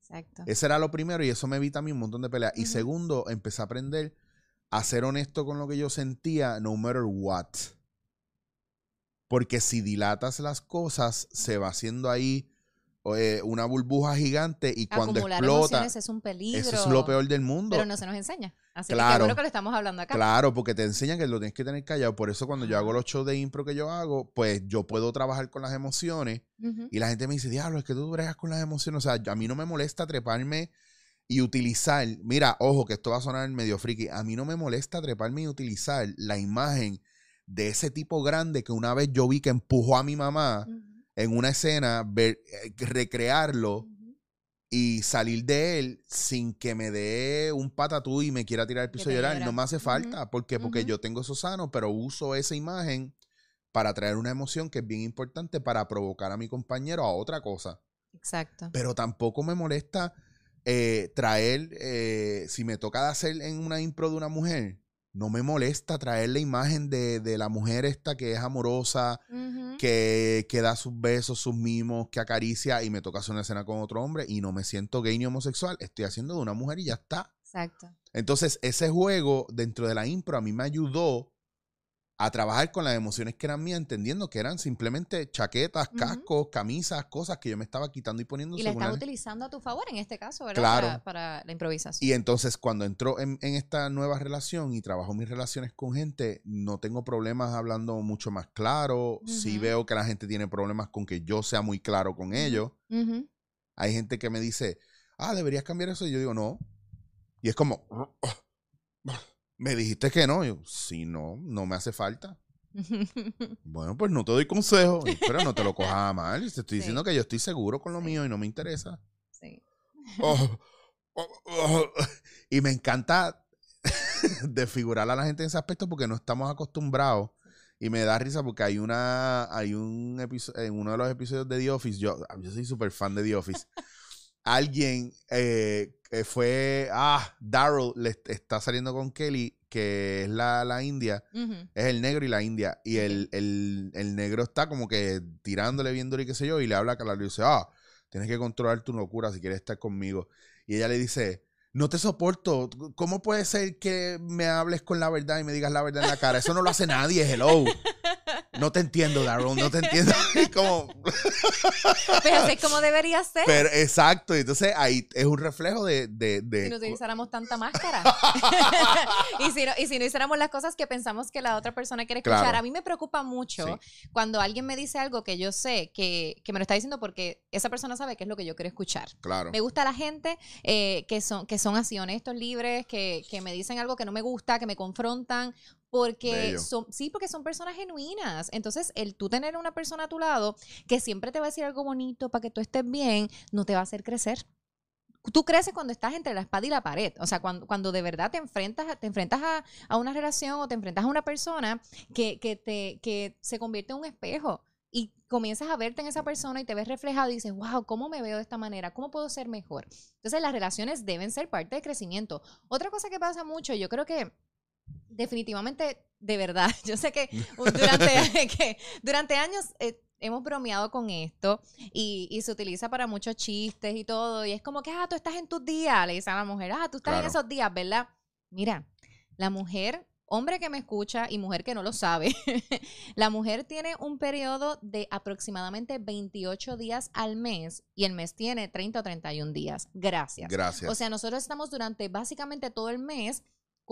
Exacto. Ese era lo primero y eso me evita a mí un montón de peleas. Y segundo, empecé a aprender a ser honesto con lo que yo sentía, no matter what. Porque si dilatas las cosas, se va haciendo ahí eh, una burbuja gigante y cuando explota, es un peligro. eso es lo peor del mundo. Pero no se nos enseña. Así que Claro. bueno que lo estamos hablando acá. Claro, porque te enseñan que lo tienes que tener callado. Por eso cuando yo hago los shows de impro que yo hago, pues yo puedo trabajar con las emociones y la gente me dice, diablo, es que tú bregas con las emociones. O sea, a mí no me molesta treparme y utilizar, mira, ojo, que esto va a sonar medio friki, a mí no me molesta treparme y utilizar la imagen de ese tipo grande que una vez yo vi que empujó a mi mamá en una escena, ver, eh, recrearlo. Y salir de él sin que me dé un patatú y me quiera tirar al piso a llorar. No me hace falta. ¿Por qué? Porque yo tengo eso sano, pero uso esa imagen para traer una emoción que es bien importante para provocar a mi compañero a otra cosa. Exacto. Pero tampoco me molesta eh, traer, eh, si me toca de hacer en una impro de una mujer, no me molesta traer la imagen de, de la mujer esta que es amorosa, que, que da sus besos, sus mimos, que acaricia y me toca hacer una escena con otro hombre y no me siento gay ni homosexual, estoy haciendo de una mujer y ya está. Exacto. Entonces, ese juego dentro de la impro a mí me ayudó a trabajar con las emociones que eran mías, entendiendo que eran simplemente chaquetas, cascos, camisas, cosas que yo me estaba quitando y poniendo Y la la- utilizando a tu favor en este caso, ¿verdad? Claro. Para, para la improvisación. Y entonces cuando entró en, en esta nueva relación y trabajo mis relaciones con gente, no tengo problemas hablando mucho más claro. Sí Ujú. veo que la gente tiene problemas con que yo sea muy claro con ellos. Ujú. Hay gente que me dice, ah, deberías cambiar eso. Y yo digo, no. Y es como, me dijiste que no. Y yo, sí, no, no me hace falta. Bueno, pues no te doy consejo, pero no te lo cojas a mal. Te estoy Sí. diciendo que yo estoy seguro con lo Sí. mío y no me interesa. sí. Oh, oh, oh. Y me encanta desfigurar a la gente en ese aspecto porque no estamos acostumbrados. Y me da risa porque hay una, hay un episodio, en uno de los episodios de The Office, yo, yo soy súper fan de The Office. Alguien eh, que fue, ah, Daryl le est- está saliendo con Kelly, que es la, la india, es el negro y la india. Y el, el- el negro está como que tirándole, viéndole y qué sé yo, y le habla a Carla y dice, ah, tienes que controlar tu locura si quieres estar conmigo. Y ella le dice, no te soporto. ¿Cómo puede ser que me hables con la verdad y me digas la verdad en la cara? Eso no lo hace nadie, hello. No te entiendo, Daryl, no te entiendo. Y como, Pero así es como debería ser. pero exacto, y entonces ahí es un reflejo de... de, de- si no utilizáramos tanta máscara. y, si no, y si no hiciéramos las cosas que pensamos que la otra persona quiere escuchar. Claro. A mí me preocupa mucho cuando alguien me dice algo que yo sé que, que me lo está diciendo porque esa persona sabe qué es lo que yo quiero escuchar. claro. Me gusta la gente eh, que, son, que son así, honestos, libres, que, que me dicen algo que no me gusta, que me confrontan, porque son, sí, porque son personas genuinas. Entonces, el tú tener una persona a tu lado que siempre te va a decir algo bonito para que tú estés bien, no te va a hacer crecer. Tú creces cuando estás entre la espada y la pared. O sea, cuando, cuando de verdad te enfrentas, a- te enfrentas a, a una relación o te enfrentas a una persona que, que, te, que se convierte en un espejo y comienzas a verte en esa persona y te ves reflejado y dices, wow, ¿cómo me veo de esta manera? ¿Cómo puedo ser mejor? Entonces las relaciones deben ser parte del crecimiento. Otra cosa que pasa mucho, yo creo que definitivamente, de verdad, yo sé que durante, que durante años eh, hemos bromeado con esto y, y se utiliza para muchos chistes y todo, y es como que, ah, tú estás en tus días, le dice a la mujer, ah, tú estás Claro. en esos días, ¿verdad? Mira, la mujer, hombre que me escucha y mujer que no lo sabe, la mujer tiene un periodo de aproximadamente 28 días al mes y el mes tiene 30 o 31 días. Gracias. Gracias. O sea, nosotros estamos durante básicamente todo el mes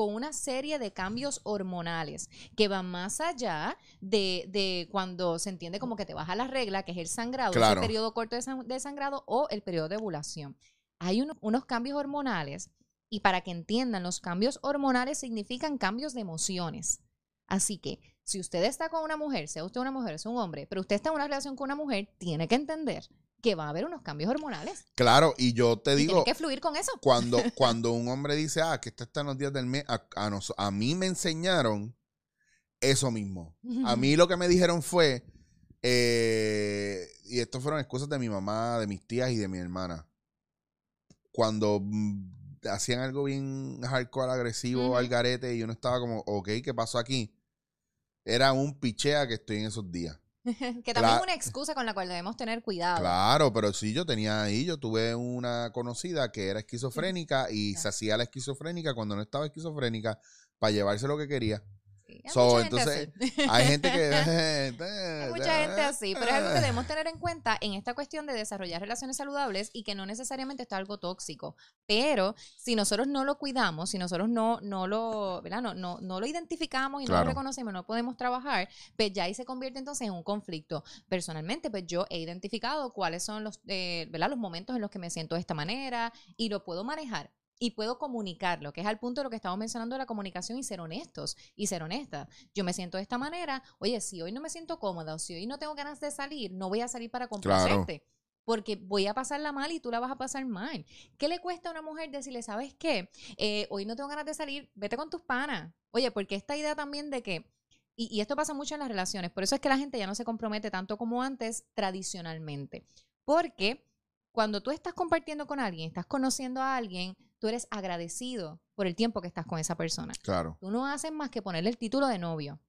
con una serie de cambios hormonales que van más allá de, de cuando se entiende como que te baja la regla, que es el sangrado, Claro. ese periodo corto de, san- de sangrado o el periodo de ovulación. Hay uno- unos cambios hormonales y para que entiendan, los cambios hormonales significan cambios de emociones. Así que si usted está con una mujer, sea usted una mujer, sea un hombre, pero usted está en una relación con una mujer, tiene que entender que va a haber unos cambios hormonales. Claro, y yo te digo, tiene que fluir con eso. cuando, cuando un hombre dice, ah, que está en los días del mes, a, a nos- a mí me enseñaron eso mismo. A mí lo que me dijeron fue, eh, y esto fueron excusas de mi mamá, de mis tías y de mi hermana. Cuando mm, hacían algo bien hardcore, agresivo, al garete, y uno estaba como, ok, ¿qué pasó aquí? Era un pichea que estoy en esos días. que también es una excusa con la cual debemos tener cuidado. Claro, pero sí, yo tenía ahí, yo tuve una conocida que era esquizofrénica y se hacía la esquizofrénica cuando no estaba esquizofrénica para llevarse lo que quería. Sí, hay So, mucha gente entonces, así. Hay gente que... Hay mucha gente así, pero es algo que debemos tener en cuenta en esta cuestión de desarrollar relaciones saludables y que no necesariamente está algo tóxico. Pero si nosotros no lo cuidamos, si nosotros no, no lo, ¿verdad? No, no, no lo identificamos y no Claro. lo reconocemos, no podemos trabajar, pues ya ahí se convierte entonces en un conflicto. Personalmente, pues yo he identificado cuáles son los, eh, ¿verdad? los momentos en los que me siento de esta manera y lo puedo manejar. Y puedo comunicarlo, que es al punto de lo que estamos mencionando de la comunicación y ser honestos y ser honestas yo me siento de esta manera, oye, si hoy no me siento cómoda o si hoy no tengo ganas de salir, no voy a salir para complacerte. Porque voy a pasarla mal y tú la vas a pasar mal. ¿Qué le cuesta a una mujer decirle, sabes qué? Eh, hoy no tengo ganas de salir, vete con tus panas. Oye, porque esta idea también de que, y, y esto pasa mucho en las relaciones, por eso es que la gente ya no se compromete tanto como antes tradicionalmente. Porque cuando tú estás compartiendo con alguien, estás conociendo a alguien, tú eres agradecido por el tiempo que estás con esa persona. Claro. Tú no haces más que ponerle el título de novio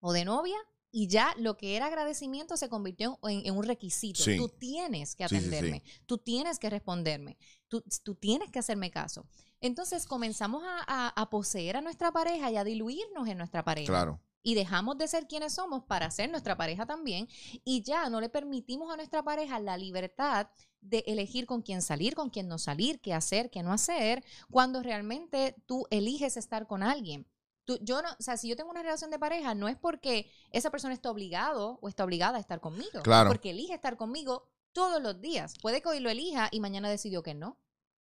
o de novia y ya lo que era agradecimiento se convirtió en, en un requisito. Sí. Tú tienes que Sí, sí, sí. atenderme, tú tienes que responderme, tú, tú tienes que hacerme caso. Entonces comenzamos a, a- a poseer a nuestra pareja y a diluirnos en nuestra pareja. Claro. Y dejamos de ser quienes somos para ser nuestra pareja también y ya no le permitimos a nuestra pareja la libertad de elegir con quién salir, con quién no salir, qué hacer, qué no hacer, cuando realmente tú eliges estar con alguien. Tú, yo no, o sea, si yo tengo una relación de pareja, no es porque esa persona está obligado o está obligada a estar conmigo, Claro. porque elige estar conmigo todos los días. Puede que hoy lo elija y mañana decidió que no.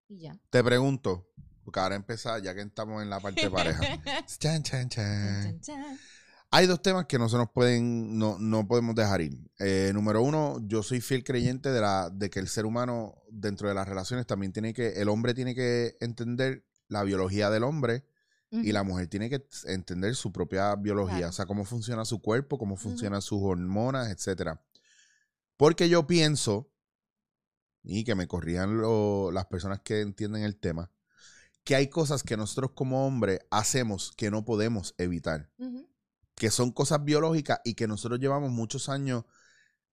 Y ya. Te pregunto, porque ahora empezar, ya que estamos en la parte de pareja. Chan, chan, Chan, chan. chan, chan. Hay dos temas que no se nos pueden, no, no podemos dejar ir. Eh, número uno, yo soy fiel creyente de, la, de que el ser humano dentro de las relaciones también tiene que, el hombre tiene que entender la biología del hombre y la mujer tiene que entender su propia biología, Claro. o sea, cómo funciona su cuerpo, cómo funcionan sus hormonas, etcétera. Porque yo pienso, y que me corrían lo- las personas que entienden el tema, que hay cosas que nosotros como hombres hacemos que no podemos evitar. Que son cosas biológicas y que nosotros llevamos muchos años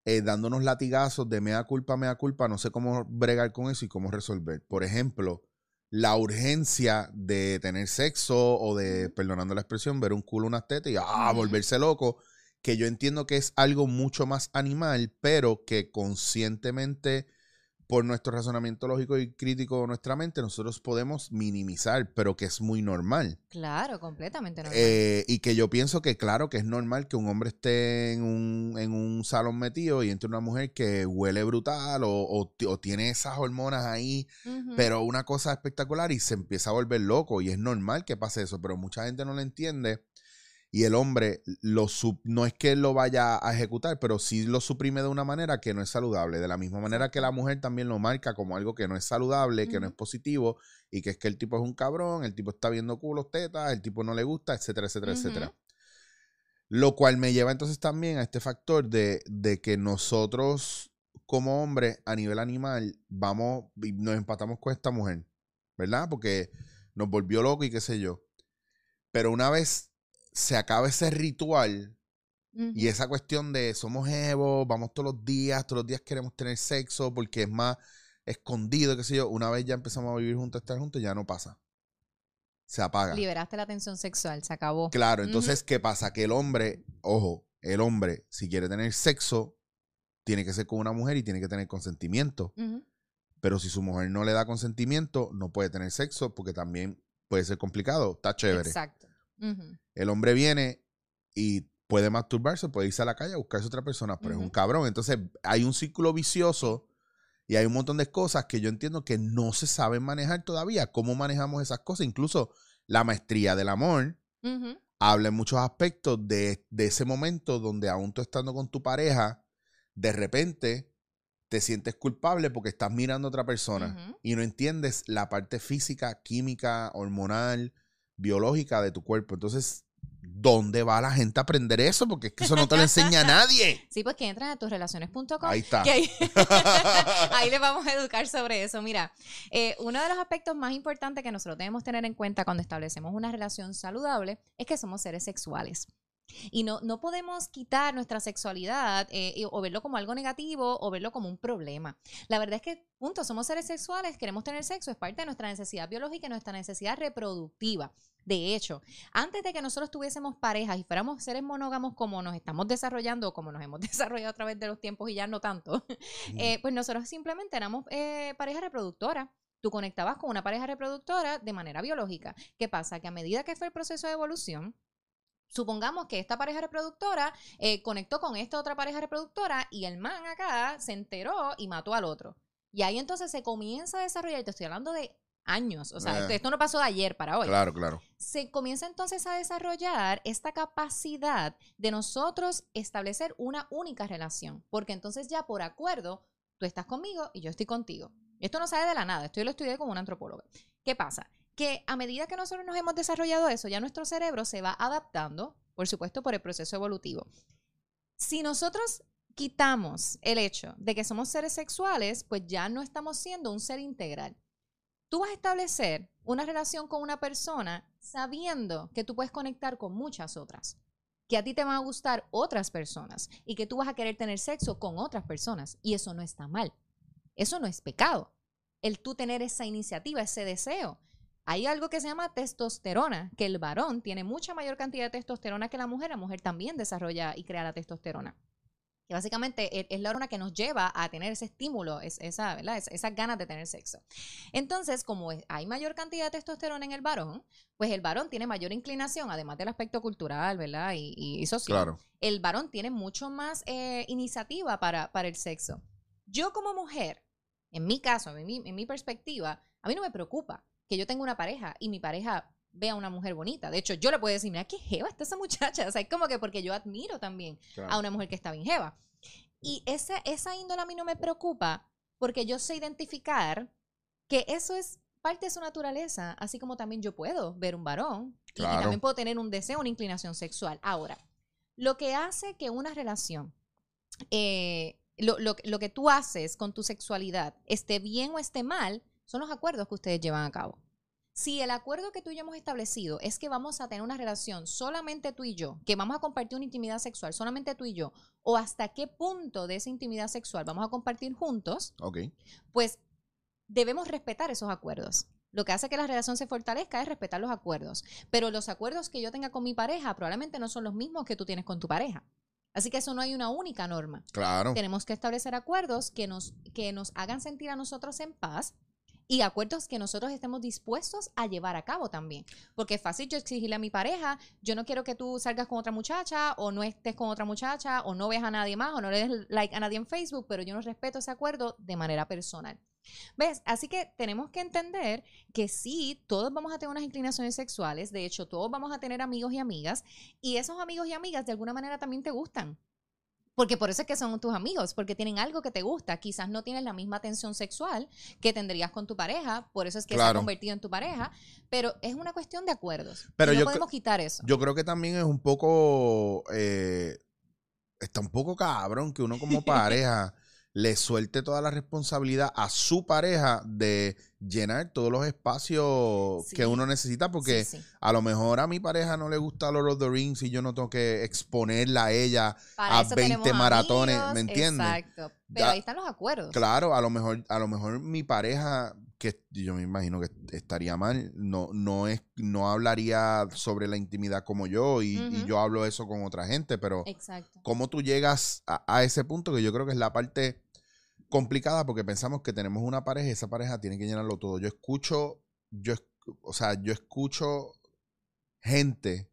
eh, dándonos latigazos de mea culpa, mea culpa, no sé cómo bregar con eso y cómo resolver. Por ejemplo, la urgencia de tener sexo o de, perdonando la expresión, ver un culo, unas tetas y ah, volverse loco, que yo entiendo que es algo mucho más animal, pero que conscientemente por nuestro razonamiento lógico y crítico de nuestra mente, nosotros podemos minimizar, pero que es muy normal. Claro, completamente normal. Eh, y que yo pienso que, claro, que es normal que un hombre esté en un, en un salón metido y entre una mujer que huele brutal o, o ti- o tiene esas hormonas ahí, pero una cosa espectacular y se empieza a volver loco. Y es normal que pase eso, pero mucha gente no lo entiende. Y el hombre lo sup- no es que lo vaya a ejecutar, pero sí lo suprime de una manera que no es saludable. De la misma manera que la mujer también lo marca como algo que no es saludable, que no es positivo, y que es que el tipo es un cabrón, el tipo está viendo culos, tetas, el tipo no le gusta, etcétera, etcétera, etcétera. Lo cual me lleva entonces también a este factor de, de que nosotros como hombres a nivel animal vamos y nos empatamos con esta mujer, ¿verdad? Porque nos volvió loco y qué sé yo. Pero una vez se acaba ese ritual y esa cuestión de somos Evo, vamos todos los días, todos los días queremos tener sexo porque es más escondido, qué sé yo, una vez ya empezamos a vivir juntos, estar juntos, ya no pasa. Se apaga. Liberaste la tensión sexual, se acabó. Claro, entonces, ¿qué pasa? Que el hombre, ojo, el hombre, si quiere tener sexo, tiene que ser con una mujer y tiene que tener consentimiento. Pero si su mujer no le da consentimiento, no puede tener sexo porque también puede ser complicado. Está chévere. Exacto. El hombre viene y puede masturbarse, puede irse a la calle a buscarse otra persona, pero es un cabrón. Entonces, hay un círculo vicioso y hay un montón de cosas que yo entiendo que no se saben manejar todavía. ¿Cómo manejamos esas cosas? Incluso la maestría del amor Ujú. habla en muchos aspectos de, de ese momento donde aún tú estando con tu pareja, de repente te sientes culpable porque estás mirando a otra persona y no entiendes la parte física, química, hormonal, biológica de tu cuerpo. Entonces, ¿dónde va la gente a aprender eso? Porque es que eso no te lo enseña nadie. Sí, pues que entran a tusrelaciones.com. Ahí está. ahí, ahí les vamos a educar sobre eso. Mira, eh, uno de los aspectos más importantes que nosotros debemos tener en cuenta cuando establecemos una relación saludable es que somos seres sexuales. Y no, no podemos quitar nuestra sexualidad eh, y- o verlo como algo negativo o verlo como un problema. La verdad es que, punto, somos seres sexuales, queremos tener sexo, es parte de nuestra necesidad biológica y nuestra necesidad reproductiva. De hecho, antes de que nosotros tuviésemos parejas y fuéramos seres monógamos como nos estamos desarrollando o como nos hemos desarrollado a través de los tiempos y ya no tanto, eh, pues nosotros simplemente éramos eh, pareja reproductora. Tú conectabas con una pareja reproductora de manera biológica. ¿Qué pasa? Que a medida que fue el proceso de evolución, supongamos que esta pareja reproductora eh, conectó con esta otra pareja reproductora y el man acá se enteró y mató al otro. Y ahí entonces se comienza a desarrollar, y te estoy hablando de años, o sea, Eh. esto, esto no pasó de ayer para hoy Claro, claro. se comienza entonces a desarrollar esta capacidad de nosotros establecer una única relación, porque entonces ya por acuerdo, tú estás conmigo y yo estoy contigo. Esto no sale de la nada, esto yo lo estudié como una antropóloga. ¿Qué pasa? Que a medida que nosotros nos hemos desarrollado eso, ya nuestro cerebro se va adaptando, por supuesto, por el proceso evolutivo. Si nosotros quitamos el hecho de que somos seres sexuales, pues ya no estamos siendo un ser integral tú vas a establecer una relación con una persona sabiendo que tú puedes conectar con muchas otras, que a ti te van a gustar otras personas y que tú vas a querer tener sexo con otras personas. Y eso no está mal. Eso no es pecado. El tú tener esa iniciativa, ese deseo. Hay algo que se llama testosterona, que el varón tiene mucha mayor cantidad de testosterona que la mujer, la mujer también desarrolla y crea la testosterona. Que básicamente es la hormona que nos lleva a tener ese estímulo, es, esa, esas ganas de tener sexo. Entonces, como hay mayor cantidad de testosterona en el varón, pues el varón tiene mayor inclinación, además del aspecto cultural, ¿verdad? Y, y, social. Claro. El varón tiene mucho más eh, iniciativa para, para el sexo. Yo como mujer, en mi caso, en mi, en mi perspectiva, a mí no me preocupa que yo tenga una pareja y mi pareja vea a una mujer bonita. De hecho, yo le puedo decir, mira, qué jeva está esa muchacha. O sea, es como que porque yo admiro también a una mujer que está bien jeva. Y esa, esa índole a mí no me preocupa porque yo sé identificar que eso es parte de su naturaleza, así como también yo puedo ver un varón y, también puedo tener un deseo, una inclinación sexual. Ahora, lo que hace que una relación, eh, lo, lo, lo que tú haces con tu sexualidad, esté bien o esté mal, son los acuerdos que ustedes llevan a cabo. Si el acuerdo que tú y yo hemos establecido es que vamos a tener una relación solamente tú y yo, que vamos a compartir una intimidad sexual solamente tú y yo, o hasta qué punto de esa intimidad sexual vamos a compartir juntos, pues debemos respetar esos acuerdos. Lo que hace que la relación se fortalezca es respetar los acuerdos. Pero los acuerdos que yo tenga con mi pareja probablemente no son los mismos que tú tienes con tu pareja. Así que eso no hay una única norma. Claro. Tenemos que establecer acuerdos que nos, que nos hagan sentir a nosotros en paz y acuerdos que nosotros estemos dispuestos a llevar a cabo también. Porque es fácil yo exigirle a mi pareja, yo no quiero que tú salgas con otra muchacha o no estés con otra muchacha o no veas a nadie más o no le des like a nadie en Facebook, pero yo no respeto ese acuerdo de manera personal. ¿Ves? Así que tenemos que entender que sí, todos vamos a tener unas inclinaciones sexuales, de hecho, todos vamos a tener amigos y amigas, y esos amigos y amigas de alguna manera también te gustan. Porque por eso es que son tus amigos, porque tienen algo que te gusta. Quizás no tienes la misma atención sexual que tendrías con tu pareja, por eso es que se ha convertido en tu pareja, pero es una cuestión de acuerdos. Pero no podemos quitar eso. Yo creo que también es un poco, eh, está un poco cabrón que uno como pareja le suelte toda la responsabilidad a su pareja de llenar todos los espacios que uno necesita, porque a lo mejor a mi pareja no le gusta Lord of the Rings y yo no tengo que exponerla a ella a 20 maratones, ¿me entiendes? Exacto. Pero ahí están los acuerdos. Claro, a lo mejor, a lo mejor mi pareja, que yo me imagino que estaría mal, no, no es, no hablaría sobre la intimidad como yo, y, yo hablo eso con otra gente, pero Exacto. cómo tú llegas a, a ese punto que yo creo que es la parte complicada porque pensamos que tenemos una pareja y esa pareja tiene que llenarlo todo. Yo escucho, yo, o sea, yo escucho gente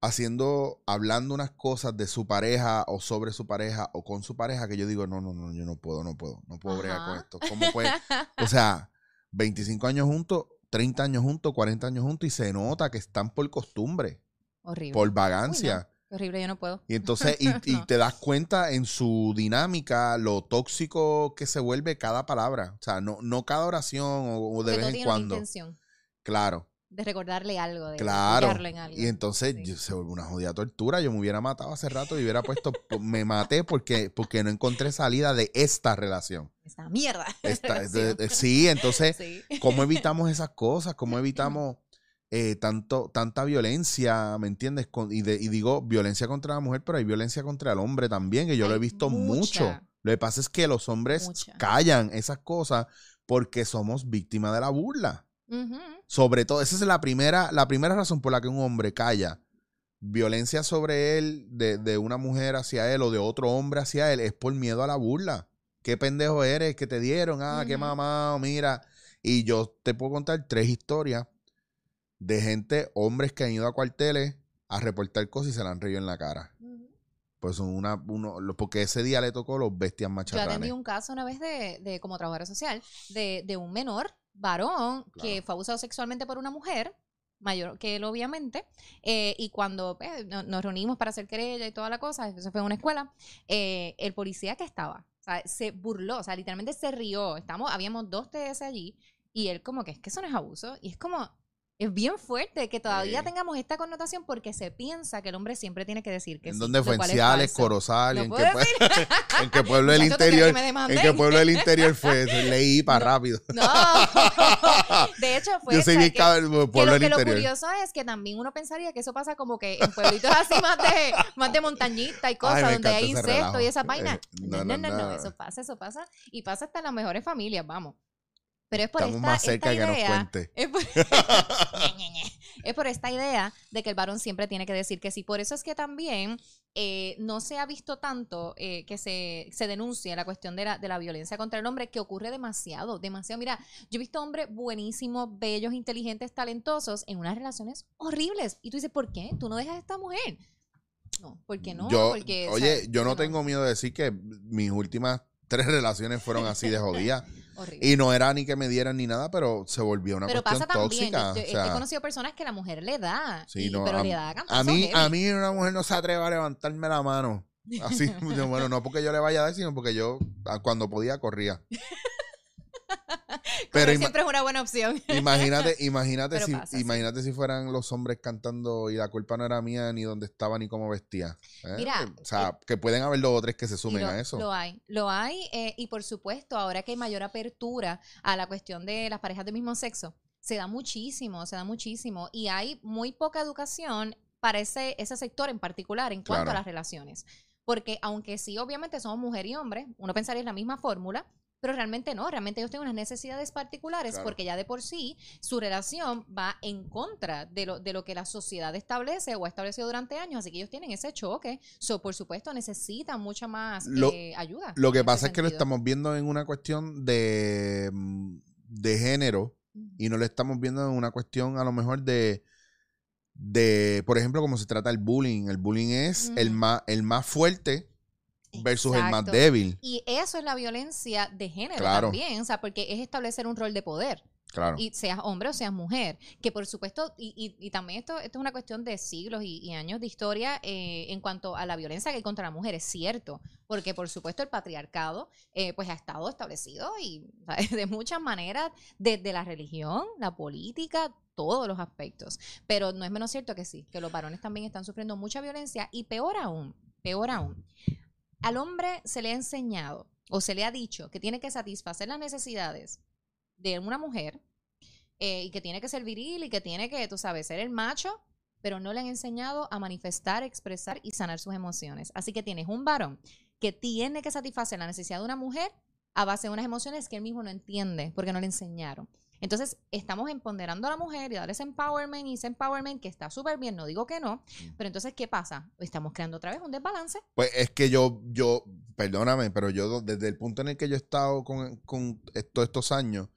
haciendo, hablando unas cosas de su pareja o sobre su pareja o con su pareja que yo digo, no, no, no, yo no puedo, no puedo, no puedo bregar con esto. ¿Cómo puede? o sea, 25 años juntos, 30 años juntos, 40 años juntos y se nota que están por costumbre. Horrible. Por vagancia. Horrible, yo no puedo. Y entonces, y, te das cuenta en su dinámica lo tóxico que se vuelve cada palabra. O sea, no, no cada oración o, de vez en cuando. Intención claro. De recordarle algo, de claro. en algo. Y entonces se vuelve una jodida tortura. Yo me hubiera matado hace rato y hubiera puesto, me maté porque, porque no encontré salida de esta relación. Esta mierda. sí, entonces, ¿cómo evitamos esas cosas? ¿Cómo evitamos eh, tanto, tanta violencia, ¿me entiendes? y, digo violencia contra la mujer, pero hay violencia contra el hombre también, que yo lo he visto mucho. Lo que pasa es que los hombres callan esas cosas porque somos víctimas de la burla. Sobre todo, esa es la primera, la primera razón por la que un hombre calla violencia sobre él, de, de, una mujer hacia él o de otro hombre hacia él, es por miedo a la burla. ¿Qué pendejo eres que te dieron? Ah, qué mamá, mira. Y yo te puedo contar tres historias de gente, hombres que han ido a cuarteles a reportar cosas y se la han reído en la cara. Pues son una, uno, porque ese día le tocó los bestias machacanes. Yo atendí un caso una vez de, de como trabajadora social, de, de un menor varón que fue abusado sexualmente por una mujer mayor que él obviamente eh, y cuando pues, nos reunimos para hacer querella y toda la cosa eso fue en una escuela eh, el policía que estaba o sea, se burló o sea literalmente se rió estamos habíamos dos TS allí y él como que es que eso no es abuso y es como es bien fuerte que todavía tengamos esta connotación porque se piensa que el hombre siempre tiene que decir que ¿En sí. dónde fue? ¿En Ciales, Corozal? ¿En, qué ¿En qué pueblo del interior? ¿En qué pueblo del interior fue? Leí para rápido. No. De hecho, fue Yo sé que, pueblo que, lo, que lo curioso es que también uno pensaría que eso pasa como que en pueblitos así más de, más de montañita y cosas, donde hay insectos y esa vaina. Eh, no no, no, no, Eso pasa, eso pasa. Y pasa hasta en las mejores familias, vamos. Pero es por Estamos esta, más cerca esta de que nos idea. cuente. Es por, es por esta idea de que el varón siempre tiene que decir que sí. Por eso es que también eh, no se ha visto tanto eh, que se, se denuncie la cuestión de la, de la violencia contra el hombre, que ocurre demasiado, demasiado. Mira, yo he visto hombres buenísimos, bellos, inteligentes, talentosos en unas relaciones horribles. Y tú dices, ¿por qué? ¿Tú no dejas a esta mujer? No, ¿por qué no? yo, Porque, o oye, sea, yo no tengo miedo de decir que mis últimas tres relaciones fueron así de jodidas. Horrible. Y no era ni que me dieran ni nada, pero se volvió una pero cuestión pasa también. tóxica. Yo, yo o sea, he conocido personas que la mujer le da, Sí, y- no, pero a- le da a mí, a mí una mujer no se atreve a levantarme la mano. Así, bueno, no porque yo le vaya a dar, sino porque yo ah, cuando podía corría. Pero siempre es una buena opción. imagínate, imagínate si, pasa, sí. imagínate si fueran los hombres cantando y la culpa no era mía ni dónde estaba ni cómo vestía. ¿eh? Mira, o sea, que pueden haber dos o tres que se sumen lo, a eso. Lo hay, lo hay. eh, y por supuesto, ahora que hay mayor apertura a la cuestión de las parejas del mismo sexo, se da muchísimo, se da muchísimo. Y hay muy poca educación para ese, ese sector en particular en cuanto Claro. a las relaciones. Porque aunque sí, obviamente somos mujer y hombre, uno pensaría es la misma fórmula, pero realmente no, realmente ellos tienen unas necesidades particulares Claro. porque ya de por sí su relación va en contra de lo, de lo que la sociedad establece o ha establecido durante años, así que ellos tienen ese choque, so, por supuesto necesitan mucha más Lo- eh, ayuda. Lo que pasa es que lo estamos viendo en una cuestión de, mm, de género y no lo estamos viendo en una cuestión a lo mejor de, de por ejemplo, como se trata el bullying. El bullying es el, más, el más fuerte versus el más débil. Y eso es la violencia de género Claro. también, o sea, porque es establecer un rol de poder. Claro. y seas hombre o seas mujer, que por supuesto, y, y- y también esto, esto es una cuestión de siglos y, y años de historia eh, en cuanto a la violencia que hay contra la mujer, es cierto, porque por supuesto el patriarcado eh, pues ha estado establecido y ¿sabes? de muchas maneras, desde la religión, la política, todos los aspectos, pero no es menos cierto que sí, que los varones también están sufriendo mucha violencia y peor aún, peor aún, al hombre se le ha enseñado o se le ha dicho que tiene que satisfacer las necesidades de una mujer eh, y que tiene que ser viril y que tiene que, tú sabes, ser el macho, pero no le han enseñado a manifestar, expresar y sanar sus emociones. Así que tienes un varón que tiene que satisfacer la necesidad de una mujer a base de unas emociones que él mismo no entiende porque no le enseñaron. Entonces, estamos empoderando a la mujer y darle ese empowerment y ese empowerment que está súper bien, no digo que no, pero entonces, ¿qué pasa? Estamos creando otra vez un desbalance. Pues es que yo, yo, perdóname, pero yo desde el punto en el que yo he estado con, con todos estos años,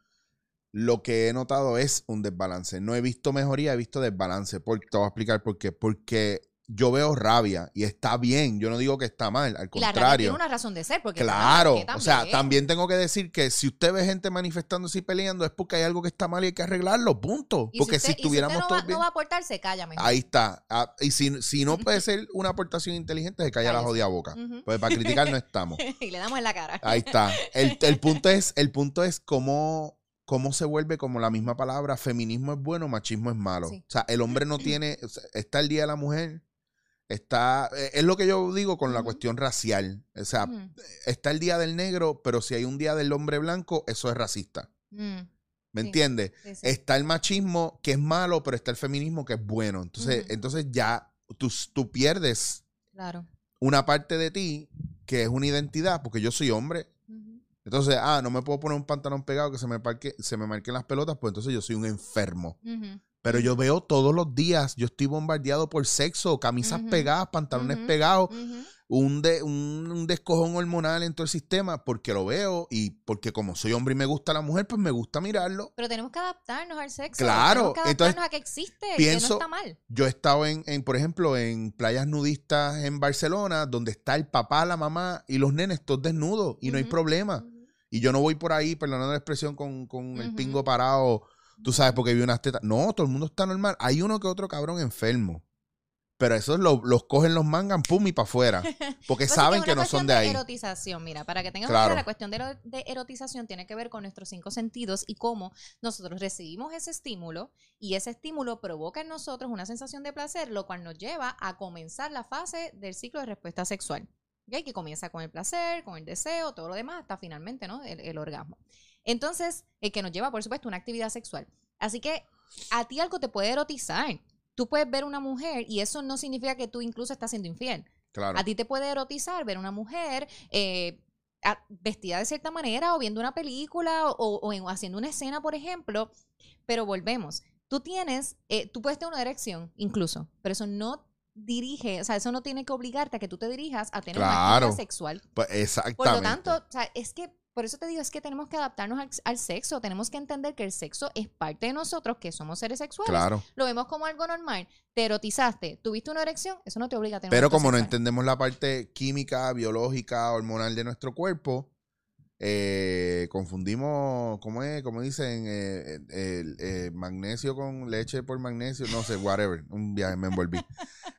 lo que he notado es un desbalance. No he visto mejoría, he visto desbalance. Por, te voy a explicar por qué. Porque yo veo rabia y está bien. Yo no digo que está mal, al Y la rabia contrario. tiene una razón de ser, porque Claro, o sea, también tengo que decir que si usted ve gente manifestándose y peleando es porque hay algo que está mal y hay que arreglarlo, punto. Y porque usted- si y usted estuviéramos no, va, bien, no va a aportarse, calla mejor. ahí está. Ah, y si, si no puede ser una aportación inteligente, se calla la jodida boca. Ujú. Pues para criticar no estamos. y le damos en la cara. Ahí está. El, el punto es, el punto es cómo, cómo se vuelve como la misma palabra, feminismo es bueno, machismo es malo. Sí. O sea, el hombre no tiene, o sea, está el Día de la Mujer, está, eh, es lo que yo digo con la cuestión racial. O sea, está el Día del Negro, pero si hay un Día del Hombre Blanco, eso es racista. Mm, ¿Me Sí. entiendes? sí, sí. Está el machismo que es malo, pero está el feminismo que es bueno. Entonces, entonces ya tú, tú pierdes Claro. una parte de ti que es una identidad, porque yo soy hombre, entonces, ah, no me puedo poner un pantalón pegado que se me, parque, se me marquen las pelotas, pues entonces yo soy un enfermo. Pero yo veo todos los días, yo estoy bombardeado por sexo, camisas pegadas, pantalones pegados, un, de, un, un descojón hormonal en todo el sistema, porque lo veo y porque como soy hombre y me gusta la mujer, pues me gusta mirarlo. Pero tenemos que adaptarnos al sexo. Claro, Tenemos que entonces, adaptarnos a que existe, pienso- que no está mal. Yo he estado en, en, por ejemplo, en playas nudistas en Barcelona, donde está el papá, la mamá y los nenes todos desnudos y no hay problema. Y yo no voy por ahí, perdonando la expresión, con, con el pingo parado, tú sabes, porque vi unas tetas. No, todo el mundo está normal. Hay uno que otro cabrón enfermo. Pero esos lo- los cogen, los mangan, pum, y para afuera. Porque Pues sí saben es que no son cuestión de ahí. erotización, mira, para que tengas Claro. idea, la cuestión de, ero- de erotización tiene que ver con nuestros cinco sentidos y cómo nosotros recibimos ese estímulo y ese estímulo provoca en nosotros una sensación de placer, lo cual nos lleva a comenzar la fase del ciclo de respuesta sexual. ¿ok? Que comienza con el placer, con el deseo, todo lo demás, hasta finalmente, ¿no? El, el orgasmo. Entonces, el que nos lleva, por supuesto, a una actividad sexual. Así que a ti algo te puede erotizar. Tú puedes ver una mujer y eso no significa que tú incluso estás siendo infiel. Claro. A ti te puede erotizar ver una mujer eh, a- vestida de cierta manera o viendo una película o, o en- haciendo una escena, por ejemplo. Pero volvemos. Tú tienes, eh, tú puedes tener una erección incluso, pero eso no dirige, o sea, eso no tiene que obligarte a que tú te dirijas a tener una Claro. actividad sexual. Pues exactamente. Por lo tanto, o sea, es que, por eso te digo, es que tenemos que adaptarnos al, al sexo, tenemos que entender que el sexo es parte de nosotros, que somos seres sexuales. Claro. Lo vemos como algo normal. Te erotizaste, tuviste una erección, eso no te obliga a tener Pero como no entendemos la parte química, biológica, hormonal de nuestro cuerpo, eh, confundimos, ¿cómo es? Como dicen, eh, magnesio con leche por magnesio, no sé, whatever, un viaje me envolví.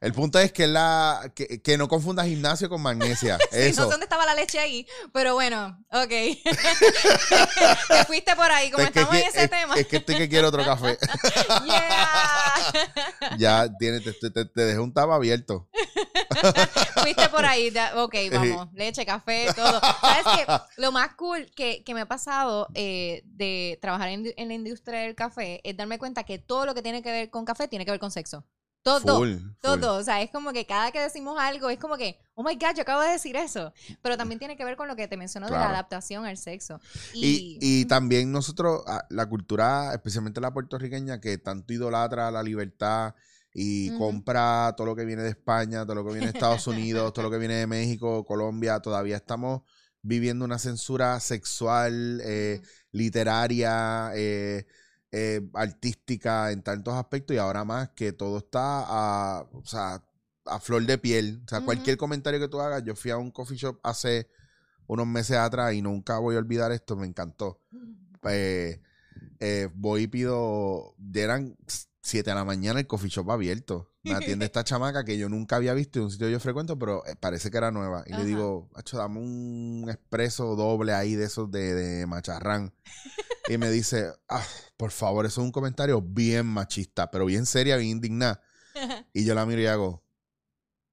El punto es que la que, que no confundas gimnasio con magnesia. Sí, Eso. no sé dónde estaba la leche ahí, pero bueno, ok. te fuiste por ahí, como Es que- estamos en que- ese es- tema. Es que estoy que quiero otro café. Yeah. ya tiene, te, te, te dejé un taba abierto. Fuiste por ahí, ok, vamos, leche, café, todo. ¿Sabes qué? Lo más cool que, que me ha pasado eh, de trabajar en, en la industria del café es darme cuenta que todo lo que tiene que ver con café tiene que ver con sexo. Todo. Full, full. Todo, o sea, es como que cada que decimos algo es como que, oh my god, yo acabo de decir eso. Pero también tiene que ver con lo que te menciono de la adaptación al sexo. Y, y también nosotros, ah, la cultura, especialmente la puertorriqueña, que tanto idolatra la libertad y compra todo lo que viene de España, todo lo que viene de Estados Unidos, todo lo que viene de México, Colombia, todavía estamos viviendo una censura sexual, eh, literaria, eh, eh, artística en tantos aspectos y ahora más que todo está a, o sea, a flor de piel. O sea, cualquier comentario que tú hagas, yo fui a un coffee shop hace unos meses atrás y nunca voy a olvidar esto, me encantó. Voy y pido, eran 7 de la mañana el coffee shop abierto. Me atiende esta chamaca que yo nunca había visto en un sitio que yo frecuento, pero eh, parece que era nueva. Y Ajá. le digo, Hacho, dame un expreso doble ahí de esos de, de macharrán. y me dice, ah, por favor, eso es un comentario bien machista, pero bien seria, bien indignada. Y yo la miro y hago,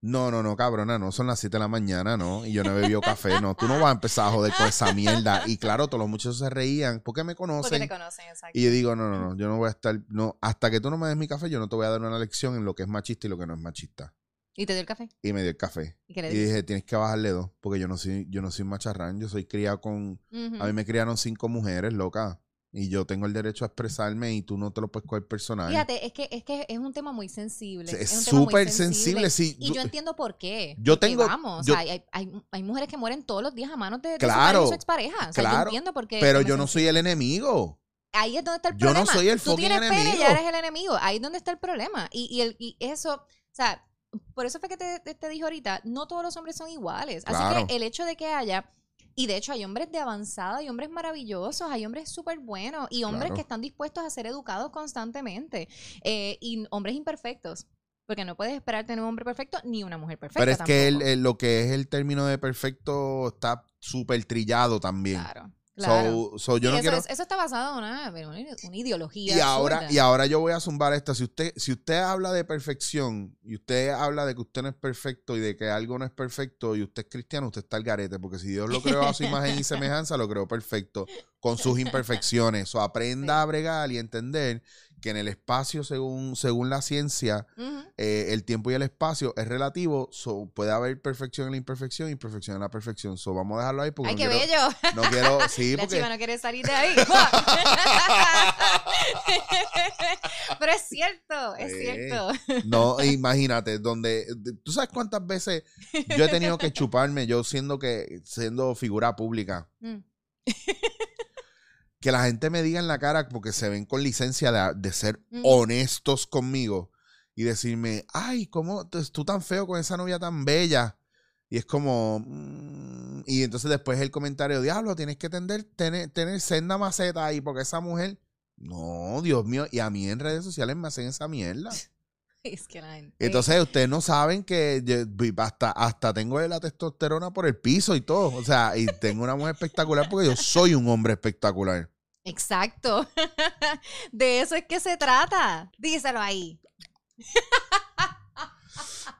no, no, no, cabrona, no son las 7 de la mañana, ¿no? Y yo no he bebido café, no. Tú no vas a empezar a joder con esa mierda. Y claro, todos los muchachos se reían porque me Porque conocen. te conocen, exacto. Y yo digo, no, no, no, yo no voy a estar, no, hasta que tú no me des mi café, yo no te voy a dar una lección en lo que es machista y lo que no es machista. Y te dio el café. Y me dio el café. ¿Y Y dije, tienes que bajarle dos, porque yo no soy, yo no soy macharrán, yo soy criado con, a mí me criaron cinco mujeres, loca. Y yo tengo el derecho a expresarme y tú no te lo puedes coger personal. Fíjate, es que, es que es un tema muy sensible. Es súper sensible, sí. Y Yo- yo entiendo por qué. Yo tengo- Vamos, yo- o sea, hay, hay, hay mujeres que mueren todos los días a manos de, de su Claro, y su expareja. O sea, yo claro, entiendo por qué. Pero yo no soy el enemigo. Ahí es donde está el yo no problema. soy el Tú tienes pene enemigo. ya eres el enemigo. Ahí es donde está el problema. Y, y, el, y eso, o sea, por eso fue que te, te, te dije ahorita, no todos los hombres son iguales. Así Claro. que el hecho de que haya... Y de hecho hay hombres de avanzada, hay hombres maravillosos, hay hombres súper buenos y hombres Claro. que están dispuestos a ser educados constantemente eh, y hombres imperfectos. Porque no puedes esperar tener un hombre perfecto ni una mujer perfecta. Pero es que el- lo que es el término de perfecto está súper trillado también. Claro, claro. So, so yo Y no eso, quiero... eso está basado en una, una- ideología. Y ahora, y ahora yo voy a zumbar esta. Si usted, si usted habla de perfección y usted habla de que usted no es perfecto y de que algo no es perfecto y usted es cristiano, usted está al garete. Porque si Dios lo creó a su imagen y semejanza, lo creó perfecto con sus imperfecciones. O aprenda Sí. a bregar y entender que en el espacio, según, según la ciencia, eh, el tiempo y el espacio es relativo. So, puede haber perfección en la imperfección y imperfección en la perfección. So, vamos a dejarlo ahí porque Ay, no qué quiero, bello. no quiero. Sí, la porque. chiva no quiere salir de ahí. Pero es cierto, es cierto. No, imagínate, donde tú sabes cuántas veces yo he tenido que chuparme, yo siendo que siendo figura pública, Mm. Que la gente me diga en la cara porque se ven con licencia de, de ser honestos conmigo y decirme, ay, ¿cómo tú, tan feo con esa novia tan bella? Y es como, mm, y entonces después el comentario, diablo, tienes que tener, tener, tener senda maceta ahí porque esa mujer, no, Dios mío, y a mí en redes sociales me hacen esa mierda. Es que la gente. Entonces, ustedes no saben que yo- hasta, hasta tengo la testosterona por el piso y todo. O sea, y tengo una mujer espectacular porque yo soy un hombre espectacular. Exacto. De eso es que se trata. Díselo ahí.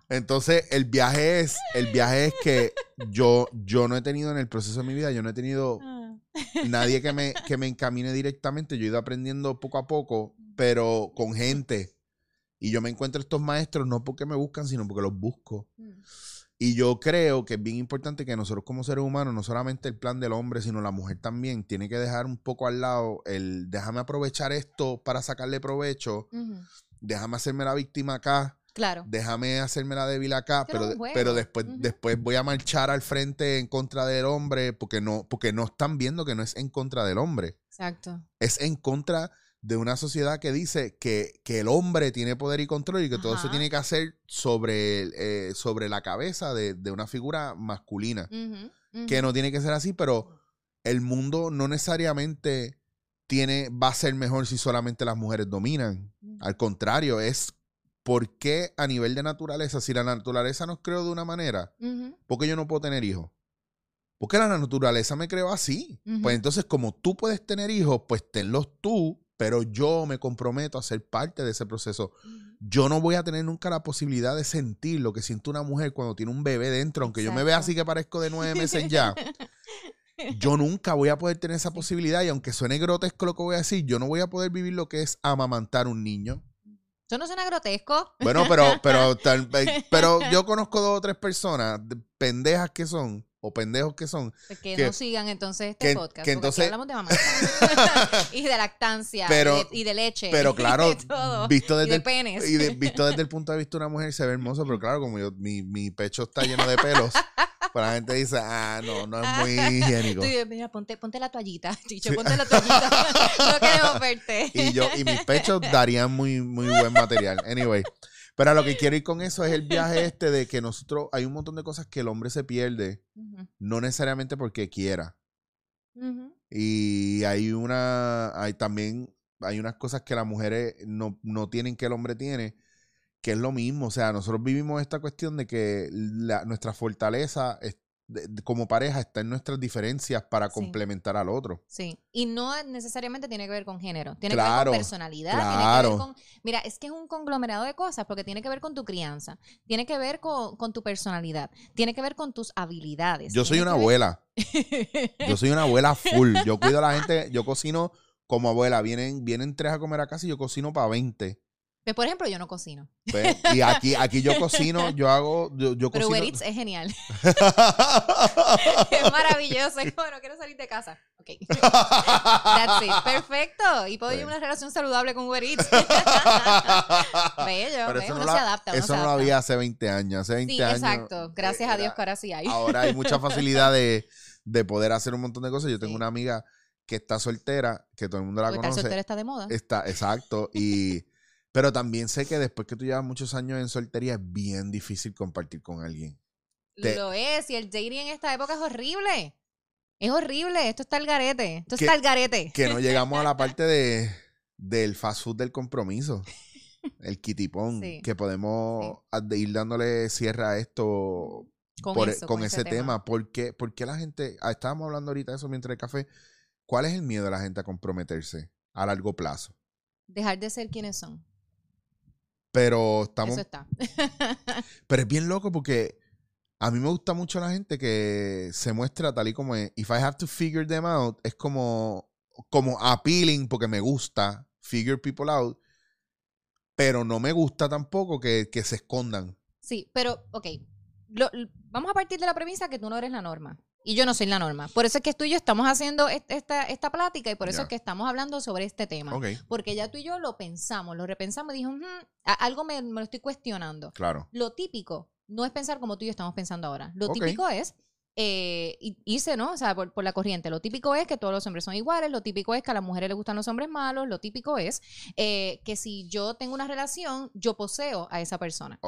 Entonces, el viaje es, el viaje es que yo, yo no he tenido en el proceso de mi vida, yo no he tenido nadie que me, que me encamine directamente. Yo he ido aprendiendo poco a poco, pero con gente. Y yo me encuentro estos maestros no porque me buscan, sino porque los busco. Y yo creo que es bien importante que nosotros como seres humanos, no solamente el plan del hombre, sino la mujer también, tiene que dejar un poco al lado el déjame aprovechar esto para sacarle provecho, déjame hacerme la víctima acá, Claro. déjame hacerme la débil acá, Pero pero, después, después voy a marchar al frente en contra del hombre porque no, porque no están viendo que no es en contra del hombre, Exacto. es en contra de una sociedad que dice que, que el hombre tiene poder y control y que todo se tiene que hacer sobre, eh, sobre la cabeza de, de una figura masculina. Que no tiene que ser así, pero el mundo no necesariamente tiene, va a ser mejor si solamente las mujeres dominan. Ujú. Al contrario, es por qué a nivel de naturaleza, si la naturaleza nos creó de una manera. ¿por qué yo no puedo tener hijos? Porque la naturaleza me creó así. Pues entonces, como tú puedes tener hijos, pues tenlos tú, pero yo me comprometo a ser parte de ese proceso. Yo no voy a tener nunca la posibilidad de sentir lo que siente una mujer cuando tiene un bebé dentro, aunque yo me vea así que parezco de nueve meses ya. Yo nunca voy a poder tener esa posibilidad y aunque suene grotesco lo que voy a decir, yo no voy a poder vivir lo que es amamantar un niño. Eso no suena grotesco. Bueno, pero, pero, pero yo conozco dos o tres personas, de- pendejas que son, o pendejos que son, Pues que, Que- no sigan entonces este que- podcast. que aquí entonces- hablamos de mamá. y de lactancia. Pero- y, de, y de leche. pero claro, y de todo. visto y desde de el penes. Y de- visto desde el punto de vista de una mujer se ve hermoso, pero claro, como yo, mi, mi pecho está lleno de pelos, pues la gente dice, ah, no, no es muy higiénico. Tú mira, ponte, ponte la toallita, Chicho, ponte la toallita. no queremos verte. Y yo, y mis pechos darían muy, muy buen material. Anyway. Pero a lo que quiero ir con eso es el viaje este de que nosotros, hay un montón de cosas que el hombre se pierde, no necesariamente porque quiera. Y hay una, hay también, hay unas cosas que las mujeres no, no tienen que el hombre tiene, que es lo mismo. O sea, nosotros vivimos esta cuestión de que la- nuestra fortaleza es- de- de- como pareja está en nuestras diferencias para Sí. complementar al otro. Sí, y no necesariamente tiene que ver con género, tiene que ver Claro, con personalidad, tiene que claro. ver con, mira, es que es un conglomerado de cosas, porque tiene que ver con tu crianza, tiene que ver con, con tu personalidad, tiene que ver con tus habilidades. Yo soy una ver- abuela. Yo soy una abuela full. Yo cuido a la gente, yo cocino como abuela. Vienen, vienen tres a comer a casa y yo cocino para 20. Pues, por ejemplo, yo no cocino, ¿ves? Y aquí, aquí yo cocino, yo hago, yo, yo pero cocino. Uber Eats es genial, es maravilloso, es como no quiero salir de casa, ok, that's it, perfecto, y puedo llevar una relación saludable con Uber Eats, bello, Pero eso uno no, se adapta, uno eso se no lo había hace 20 años. Hace 20 Sí, años. exacto. Gracias a Dios que ahora sí hay. Ahora hay mucha facilidad de, de poder hacer un montón de cosas. Yo tengo Sí. una amiga que está soltera, que todo el mundo la Porque estar conoce. soltera está de moda. Está, exacto. Y, pero también sé que después que tú llevas muchos años en soltería es bien difícil compartir con alguien. te- Lo es. Y el dating en esta época es horrible. Es horrible. Esto está al garete. Esto está al garete. Que no llegamos a la parte de, del fast food del compromiso. El kitipón. Sí. Que podemos ir dándole cierre a esto Con, por- eso, con ese tema. ¿Por qué, por qué la gente, ah, estábamos hablando ahorita de eso mientras el café, ¿cuál es el miedo de la gente a comprometerse a largo plazo? Dejar de ser quienes son. Pero estamos, Eso está. pero es bien loco porque a mí me gusta mucho la gente que se muestra tal y como es. If I have to figure them out, es como, como appealing porque me gusta figure people out, pero no me gusta tampoco que, que se escondan. Sí, pero, ok. Lo- vamos a partir de la premisa que tú no eres la norma. Y yo no soy la norma. Por eso es que tú y yo estamos haciendo est- esta, esta plática y por eso es que estamos hablando sobre este tema. Porque ya tú y yo lo pensamos, lo repensamos y dijimos, "Hmm, a- algo me, me lo estoy cuestionando. claro. Lo típico no es pensar como tú y yo estamos pensando ahora. Lo típico es eh, irse, ¿no? O sea, por, por la corriente. Lo típico es que todos los hombres son iguales. Lo típico es que a las mujeres les gustan los hombres malos. Lo típico es eh, que si yo tengo una relación, yo poseo a esa persona.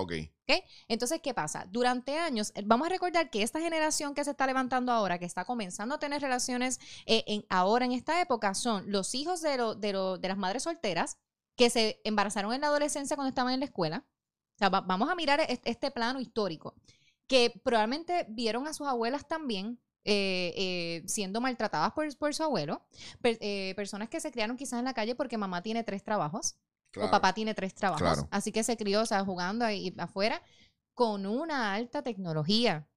Ok. Entonces, ¿qué pasa? Durante años, eh, vamos a recordar que esta generación que se está levantando ahora, que está comenzando a tener relaciones eh, en, ahora en esta época, son los hijos de, lo- de, lo- de las madres solteras que se embarazaron en la adolescencia cuando estaban en la escuela. O sea, va- vamos a mirar es- este plano histórico, que probablemente vieron a sus abuelas también. eh, eh, siendo maltratadas por, por su abuelo, Per- eh, personas que se criaron quizás en la calle porque mamá tiene tres trabajos, o papá tiene tres trabajos. Claro. Así que se crió, o sea, jugando ahí afuera con una alta tecnología.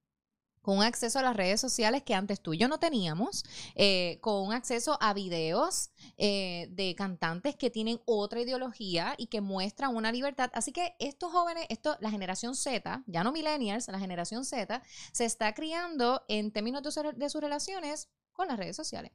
Con un acceso a las redes sociales que antes tú y yo no teníamos, eh, con un acceso a videos eh, de cantantes que tienen otra ideología y que muestran una libertad. Así que estos jóvenes, esto, la generación Z, ya no millennials, la generación Z, se está criando en términos de, sus relaciones con las redes sociales.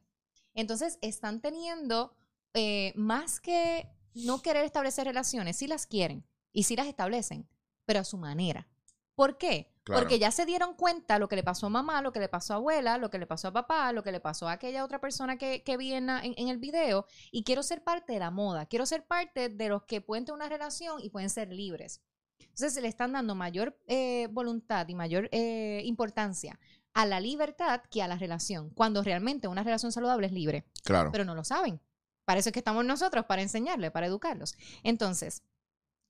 Entonces están teniendo eh, más que no querer establecer relaciones, sí las quieren y sí las establecen, pero a su manera. ¿Por qué? Porque ya se dieron cuenta lo que le pasó a mamá, lo que le pasó a abuela, lo que le pasó a papá, lo que le pasó a aquella otra persona que, que vi en, el video. Y quiero ser parte de la moda. Quiero ser parte de los que pueden tener una relación y pueden ser libres. Entonces se le están dando mayor eh, voluntad y mayor eh, importancia a la libertad que a la relación. Cuando realmente una relación saludable es libre. Claro. Pero no lo saben. Para eso es que estamos nosotros, para enseñarle, para educarlos. Entonces,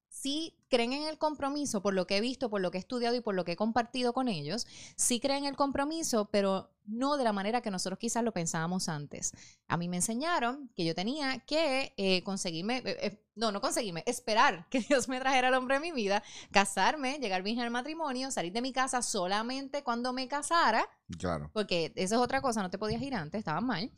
sí creen en el compromiso, por lo que he visto, por lo que he estudiado y por lo que he compartido con ellos, sí creen en el compromiso, pero no de la manera que nosotros quizás lo pensábamos antes. A mí me enseñaron que yo tenía que eh, conseguirme, eh, eh, no, no conseguirme, esperar que Dios me trajera al hombre de mi vida, casarme, llegar bien al matrimonio, salir de mi casa solamente cuando me casara. Claro. Porque eso es otra cosa, no te podías ir antes, estaba mal.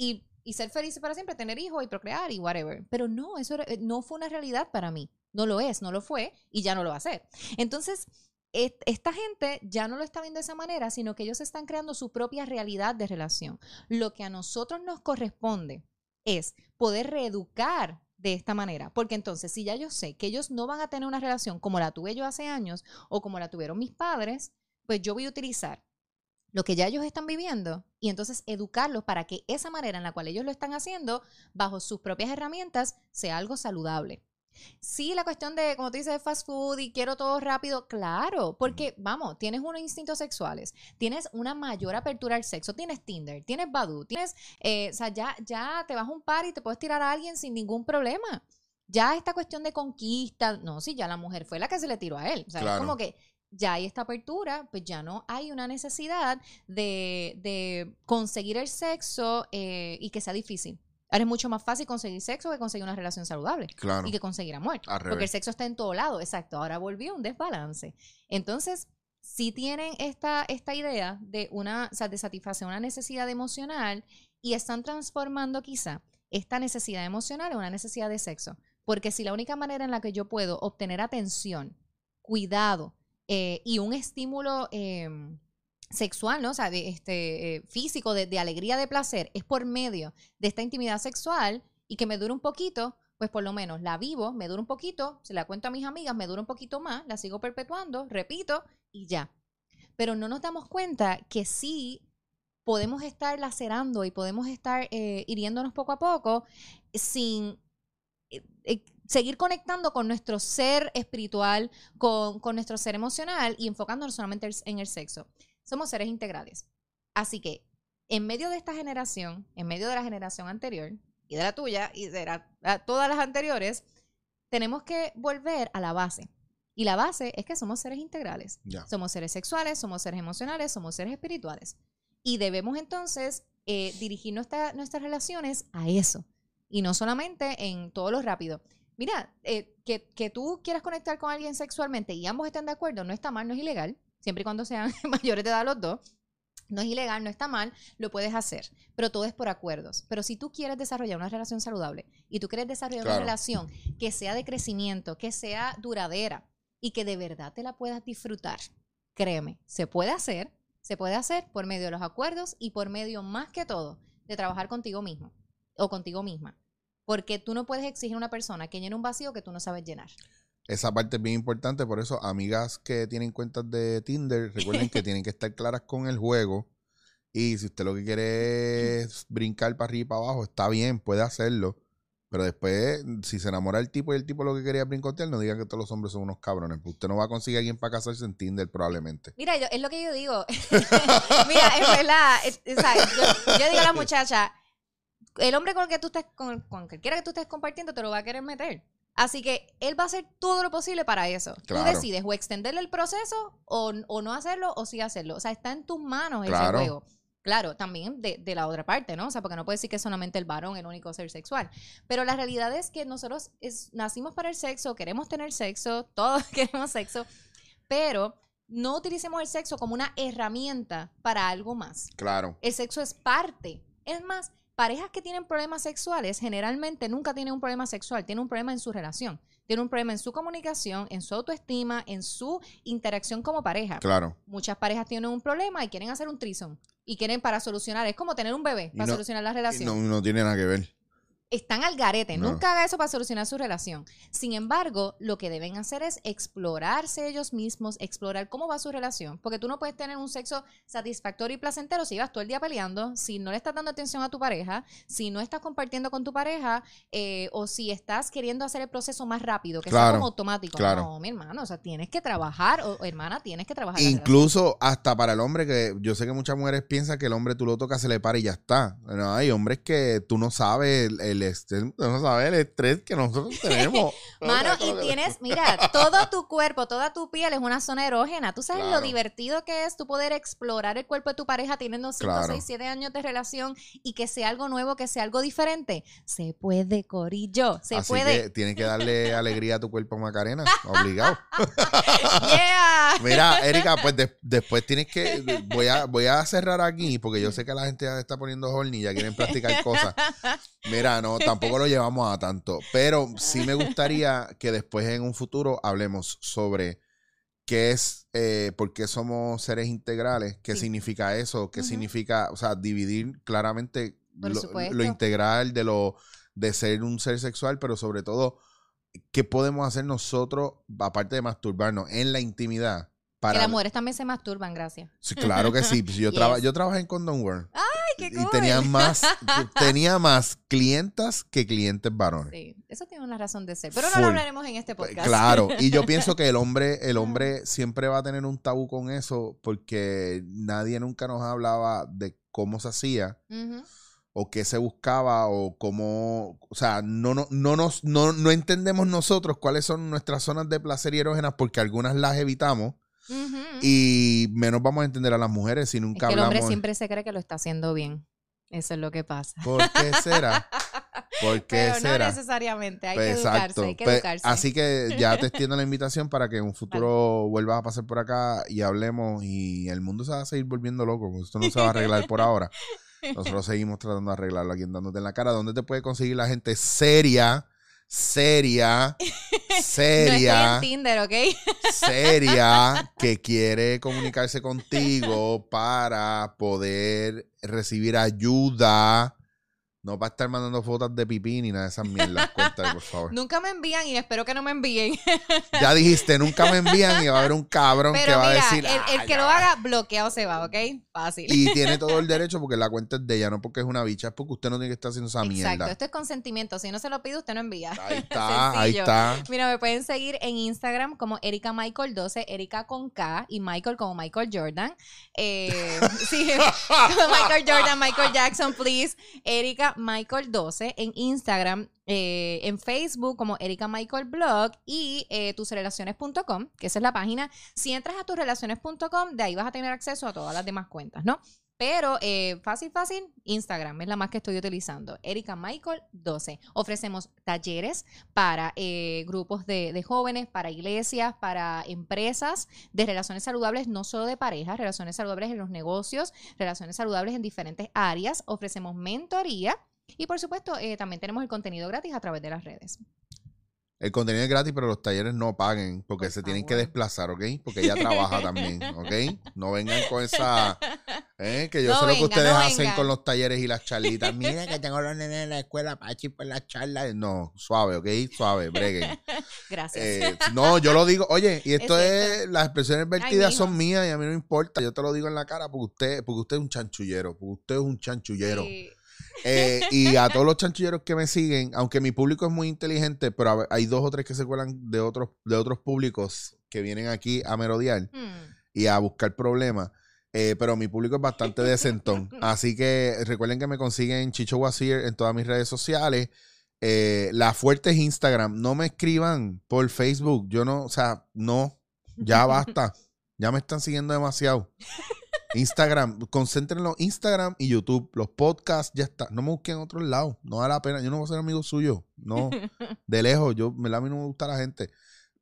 y y ser feliz para siempre, tener hijos y procrear y whatever. Pero no, eso eh, no fue una realidad para mí. No lo es, no lo fue y ya no lo va a ser. Entonces, esta gente ya no lo está viendo de esa manera, sino que ellos están creando su propia realidad de relación. Lo que a nosotros nos corresponde es poder reeducar de esta manera, porque entonces si ya yo sé que ellos no van a tener una relación como la tuve yo hace años o como la tuvieron mis padres, pues yo voy a utilizar lo que ya ellos están viviendo y entonces educarlos para que esa manera en la cual ellos lo están haciendo, bajo sus propias herramientas, sea algo saludable. Sí, la cuestión de, como tú dices, fast food y quiero todo rápido, claro, porque vamos, tienes unos instintos sexuales, tienes una mayor apertura al sexo, tienes Tinder, tienes Badu, tienes, eh, o sea, ya, ya te vas a un par y te puedes tirar a alguien sin ningún problema. Ya esta cuestión de conquista, no, sí, ya la mujer fue la que se le tiró a él. O sea, es como que ya hay esta apertura, pues ya no hay una necesidad de, conseguir el sexo eh, y que sea difícil. Ahora es mucho más fácil conseguir sexo que conseguir una relación saludable. Claro. Y que conseguir amor. porque el sexo está en todo lado. Exacto. Ahora volvió un desbalance. Entonces, si tienen esta, esta idea de una, de satisfacer una necesidad emocional y están transformando quizá esta necesidad emocional en una necesidad de sexo. Porque si la única manera en la que yo puedo obtener atención, cuidado, eh, y un estímulo em, sexual, ¿no? O sea, de, este, eh, físico, de, alegría, de placer, es por medio de esta intimidad sexual y que me dure un poquito, pues por lo menos la vivo, me dura un poquito, se la cuento a mis amigas, me dura un poquito más, la sigo perpetuando, repito y ya. Pero no nos damos cuenta que sí podemos estar lacerando y podemos estar eh, hiriéndonos poco a poco sin seguir conectando con nuestro ser espiritual, con, nuestro ser emocional y enfocándonos solamente en el sexo. Somos seres integrales. Así que, en medio de esta generación, en medio de la generación anterior y de la tuya y de todas las anteriores, tenemos que volver a la base. Y la base es que somos seres integrales. Somos seres sexuales, somos seres emocionales, somos seres espirituales. Y debemos entonces eh, dirigir nuestras relaciones a eso. Y no solamente en todo lo rápido mira, eh, que, tú quieras conectar con alguien sexualmente y ambos estén de acuerdo, no está mal, no es ilegal, siempre y cuando sean mayores de edad los dos. No es ilegal, no está mal, lo puedes hacer, pero todo es por acuerdos. Pero si tú quieres desarrollar una relación saludable y tú quieres desarrollar una relación que sea de crecimiento, que sea duradera y que de verdad te la puedas disfrutar, créeme, se puede hacer, se puede hacer por medio de los acuerdos y por medio más que todo de trabajar contigo mismo o contigo misma. Porque tú no puedes exigir a una persona que llene un vacío que tú no sabes llenar. Esa parte es bien importante, por eso amigas que tienen cuentas de Tinder, recuerden que tienen que estar claras con el juego. Y si usted lo que quiere es brincar para arriba y para abajo, está bien, puede hacerlo. Pero después, si se enamora el tipo y el tipo lo que quería brincotear, no digan que todos los hombres son unos cabrones. Usted no va a conseguir a alguien para casarse en Tinder probablemente. Mira, es lo que yo digo. Mira, es verdad. yo, yo digo a la muchacha, el hombre con el que tú estés, con, con que quiera que tú estés compartiendo, te lo va a querer meter. Así que él va a hacer todo lo posible para eso. Tú decides o extenderle el proceso o, no hacerlo o sí hacerlo. O sea, está en tus manos ese juego. Claro, también de, la otra parte, ¿no? O sea, porque no puede decir que es solamente el varón el único ser sexual. Pero la realidad es que nosotros nacimos para el sexo, queremos tener sexo, todos queremos sexo, pero no utilicemos el sexo como una herramienta para algo más. Claro. El sexo es parte. Es más, parejas que tienen problemas sexuales generalmente nunca tienen un problema sexual, tienen un problema en su relación, tienen un problema en su comunicación, en su autoestima, en su interacción como pareja. Claro. Muchas parejas tienen un problema y quieren hacer un trison y quieren para solucionar, es como tener un bebé para no- solucionar la relación. No, no tiene nada que ver. Están al garete, No. nunca haga eso para solucionar su relación. Sin embargo, lo que deben hacer es explorarse ellos mismos, explorar cómo va su relación, porque tú no puedes tener un sexo satisfactorio y placentero si vas todo el día peleando, si no le estás dando atención a tu pareja, si no estás compartiendo con tu pareja eh, o si estás queriendo hacer el proceso más rápido, que sea Claro, como automático. claro. No, mi hermano, o sea, tienes que trabajar, o hermana, tienes que trabajar. Incluso hasta para el hombre, que yo sé que muchas mujeres piensan que el hombre tú lo tocas, se le para y ya está. No, hay hombres que tú no sabes el, el estrés, tú no sabes el estrés que nosotros tenemos. Mano, y tienes, mira, todo tu cuerpo, toda tu piel es una zona erógena. Tú sabes Claro. lo divertido que es tú poder explorar el cuerpo de tu pareja teniendo 5, Claro. 6, 7 años de relación y que sea algo nuevo, que sea algo diferente. Se puede, Corillo, se Así puede. que tienes que darle alegría a tu cuerpo, Macarena. Obligado. Yeah. Mira, Erika, pues de- después tienes que. Voy a, voy a cerrar aquí porque yo sé que la gente ya está poniendo horny ya quieren practicar cosas. Mira, no, tampoco lo llevamos a tanto. Pero sí me gustaría que después en un futuro hablemos sobre qué es, eh, por qué somos seres integrales, qué Sí. significa eso, qué significa, o sea, dividir claramente lo, integral de lo de ser un ser sexual, pero sobre todo, qué podemos hacer nosotros, aparte de masturbarnos, en la intimidad. Que Para, las mujeres también se masturban, gracias. Sí, claro que sí. Yo, traba- Yes. yo trabajé en Condom World. ¡Ay, qué Y tenía más, tenía más clientas que clientes varones. Sí, eso tiene una razón de ser. Pero no lo hablaremos en este podcast. Claro, y yo pienso que el hombre, el hombre siempre va a tener un tabú con eso porque nadie nunca nos hablaba de cómo se hacía o qué se buscaba o cómo, o sea, no, no, no, nos, no, no entendemos nosotros cuáles son nuestras zonas de placer y erógenas porque algunas las evitamos Y menos vamos a entender a las mujeres si Es nunca que el hombre hablamos. siempre se cree que lo está haciendo bien. Eso es lo que pasa. ¿Por qué será? ¿Por qué Pero no necesariamente, hay Pues, que educarse, hay que Pues, educarse. así que ya te extiendo la invitación para que en un futuro vuelvas a pasar por acá y hablemos y el mundo se va a seguir volviendo loco. Esto no se va a arreglar por ahora. Nosotros seguimos tratando de arreglarlo aquí en dándote en la cara. ¿Dónde te puede conseguir la gente seria, seria, No seria, estoy en Tinder, ¿ok? seria, que quiere comunicarse contigo para poder recibir ayuda? No para estar mandando fotos de pipí ni nada de esas mierdas. Cuéntale, por favor. Nunca me envían y espero que no me envíen. Ya dijiste, nunca me envían y va a haber un cabrón que va a decir. el, el "Ah, que lo va". haga, bloqueado se va, ¿ok? Fácil. Y tiene todo el derecho porque la cuenta es de ella, no porque es una bicha, es porque usted no tiene que estar haciendo esa Exacto, mierda. esto es consentimiento. Si no se lo pide, usted no envía. Ahí está, ahí está. Mira, me pueden seguir en Instagram como Erika Michael 12, Erika con K y Michael como Michael Jordan. Eh, sí, Michael Jordan, Michael Jackson, please. Erika Michael 12 en Instagram, eh, en Facebook como Erika Michael Blog y eh, tusrelaciones.com, que esa es la página. Si entras a tusrelaciones.com, de ahí vas a tener acceso a todas las demás cuentas, ¿no? Pero eh, fácil, fácil, Instagram es la más que estoy utilizando. Erika Michael 12. Ofrecemos talleres para eh, grupos de, jóvenes, para iglesias, para empresas de relaciones saludables, no solo de pareja, relaciones saludables en los negocios, relaciones saludables en diferentes áreas. Ofrecemos mentoría y por supuesto eh, también tenemos el contenido gratis a través de las redes. El contenido es gratis, pero los talleres no paguen porque Por se tienen que desplazar, ¿ok? Porque ella trabaja también, ¿ok? No vengan con esa... ¿eh? Que yo No sé lo que ustedes no hacen con los talleres y las charlitas. Mira que tengo los nenes en la escuela para por las charlas. No, suave, ¿ok? Suave, breguen. Gracias. Eh, no, yo lo digo, oye, y esto Es las expresiones vertidas son mías y a mí no me importa, yo te lo digo en la cara porque usted, porque usted es un chanchullero, porque usted es un chanchullero. Sí. Eh, y a todos los chanchulleros que me siguen, aunque mi público es muy inteligente, pero hay dos o tres que se cuelan de otros, de otros públicos que vienen aquí a merodear Hmm. y a buscar problemas. Eh, pero mi público es bastante decentón. Así que recuerden que me consiguen Chicho Wazir en todas mis redes sociales. Eh, la fuerte es Instagram. No me escriban por Facebook. Yo no, o sea, no. Ya basta. Ya me están siguiendo demasiado. Instagram, concéntrenlo Instagram y YouTube. Los podcasts ya está. No me busquen en otros lados. No da la pena. Yo no voy a ser amigo suyo. No. De lejos. Yo, a mí no me gusta la gente.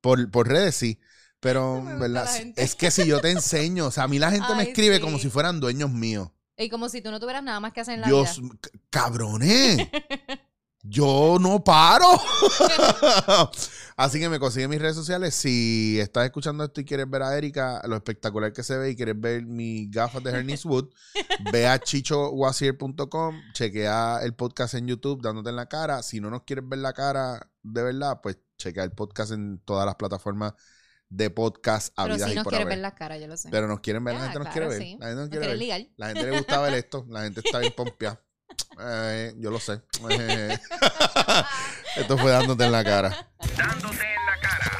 Por, por redes sí. Pero, ¿verdad? Es que si yo te enseño, o sea, a mí la gente me escribe sí. como si fueran dueños míos. Y como si tú no tuvieras nada más que hacer en la Dios, vida. cabrones. Yo no paro. Así que me consigue mis redes sociales. Si estás escuchando esto y quieres ver a Erika, lo espectacular que se ve y quieres ver mis gafas de Hernis Wood, ve a chichowasier.com, chequea el podcast en YouTube dándote en la cara. Si no nos quieres ver la cara de verdad, pues chequea el podcast en todas las plataformas de podcast Pero habidas si y nos haber. ver la cara, yo lo sé. Pero nos quieren ver, la gente nos claro, quiere ver. sí. La gente nos ¿No quiere quieres ver. ligar? La gente le gusta ver esto. La gente está bien pompeada. Eh, yo lo sé. Esto fue dándote en la cara. Dándote en la cara.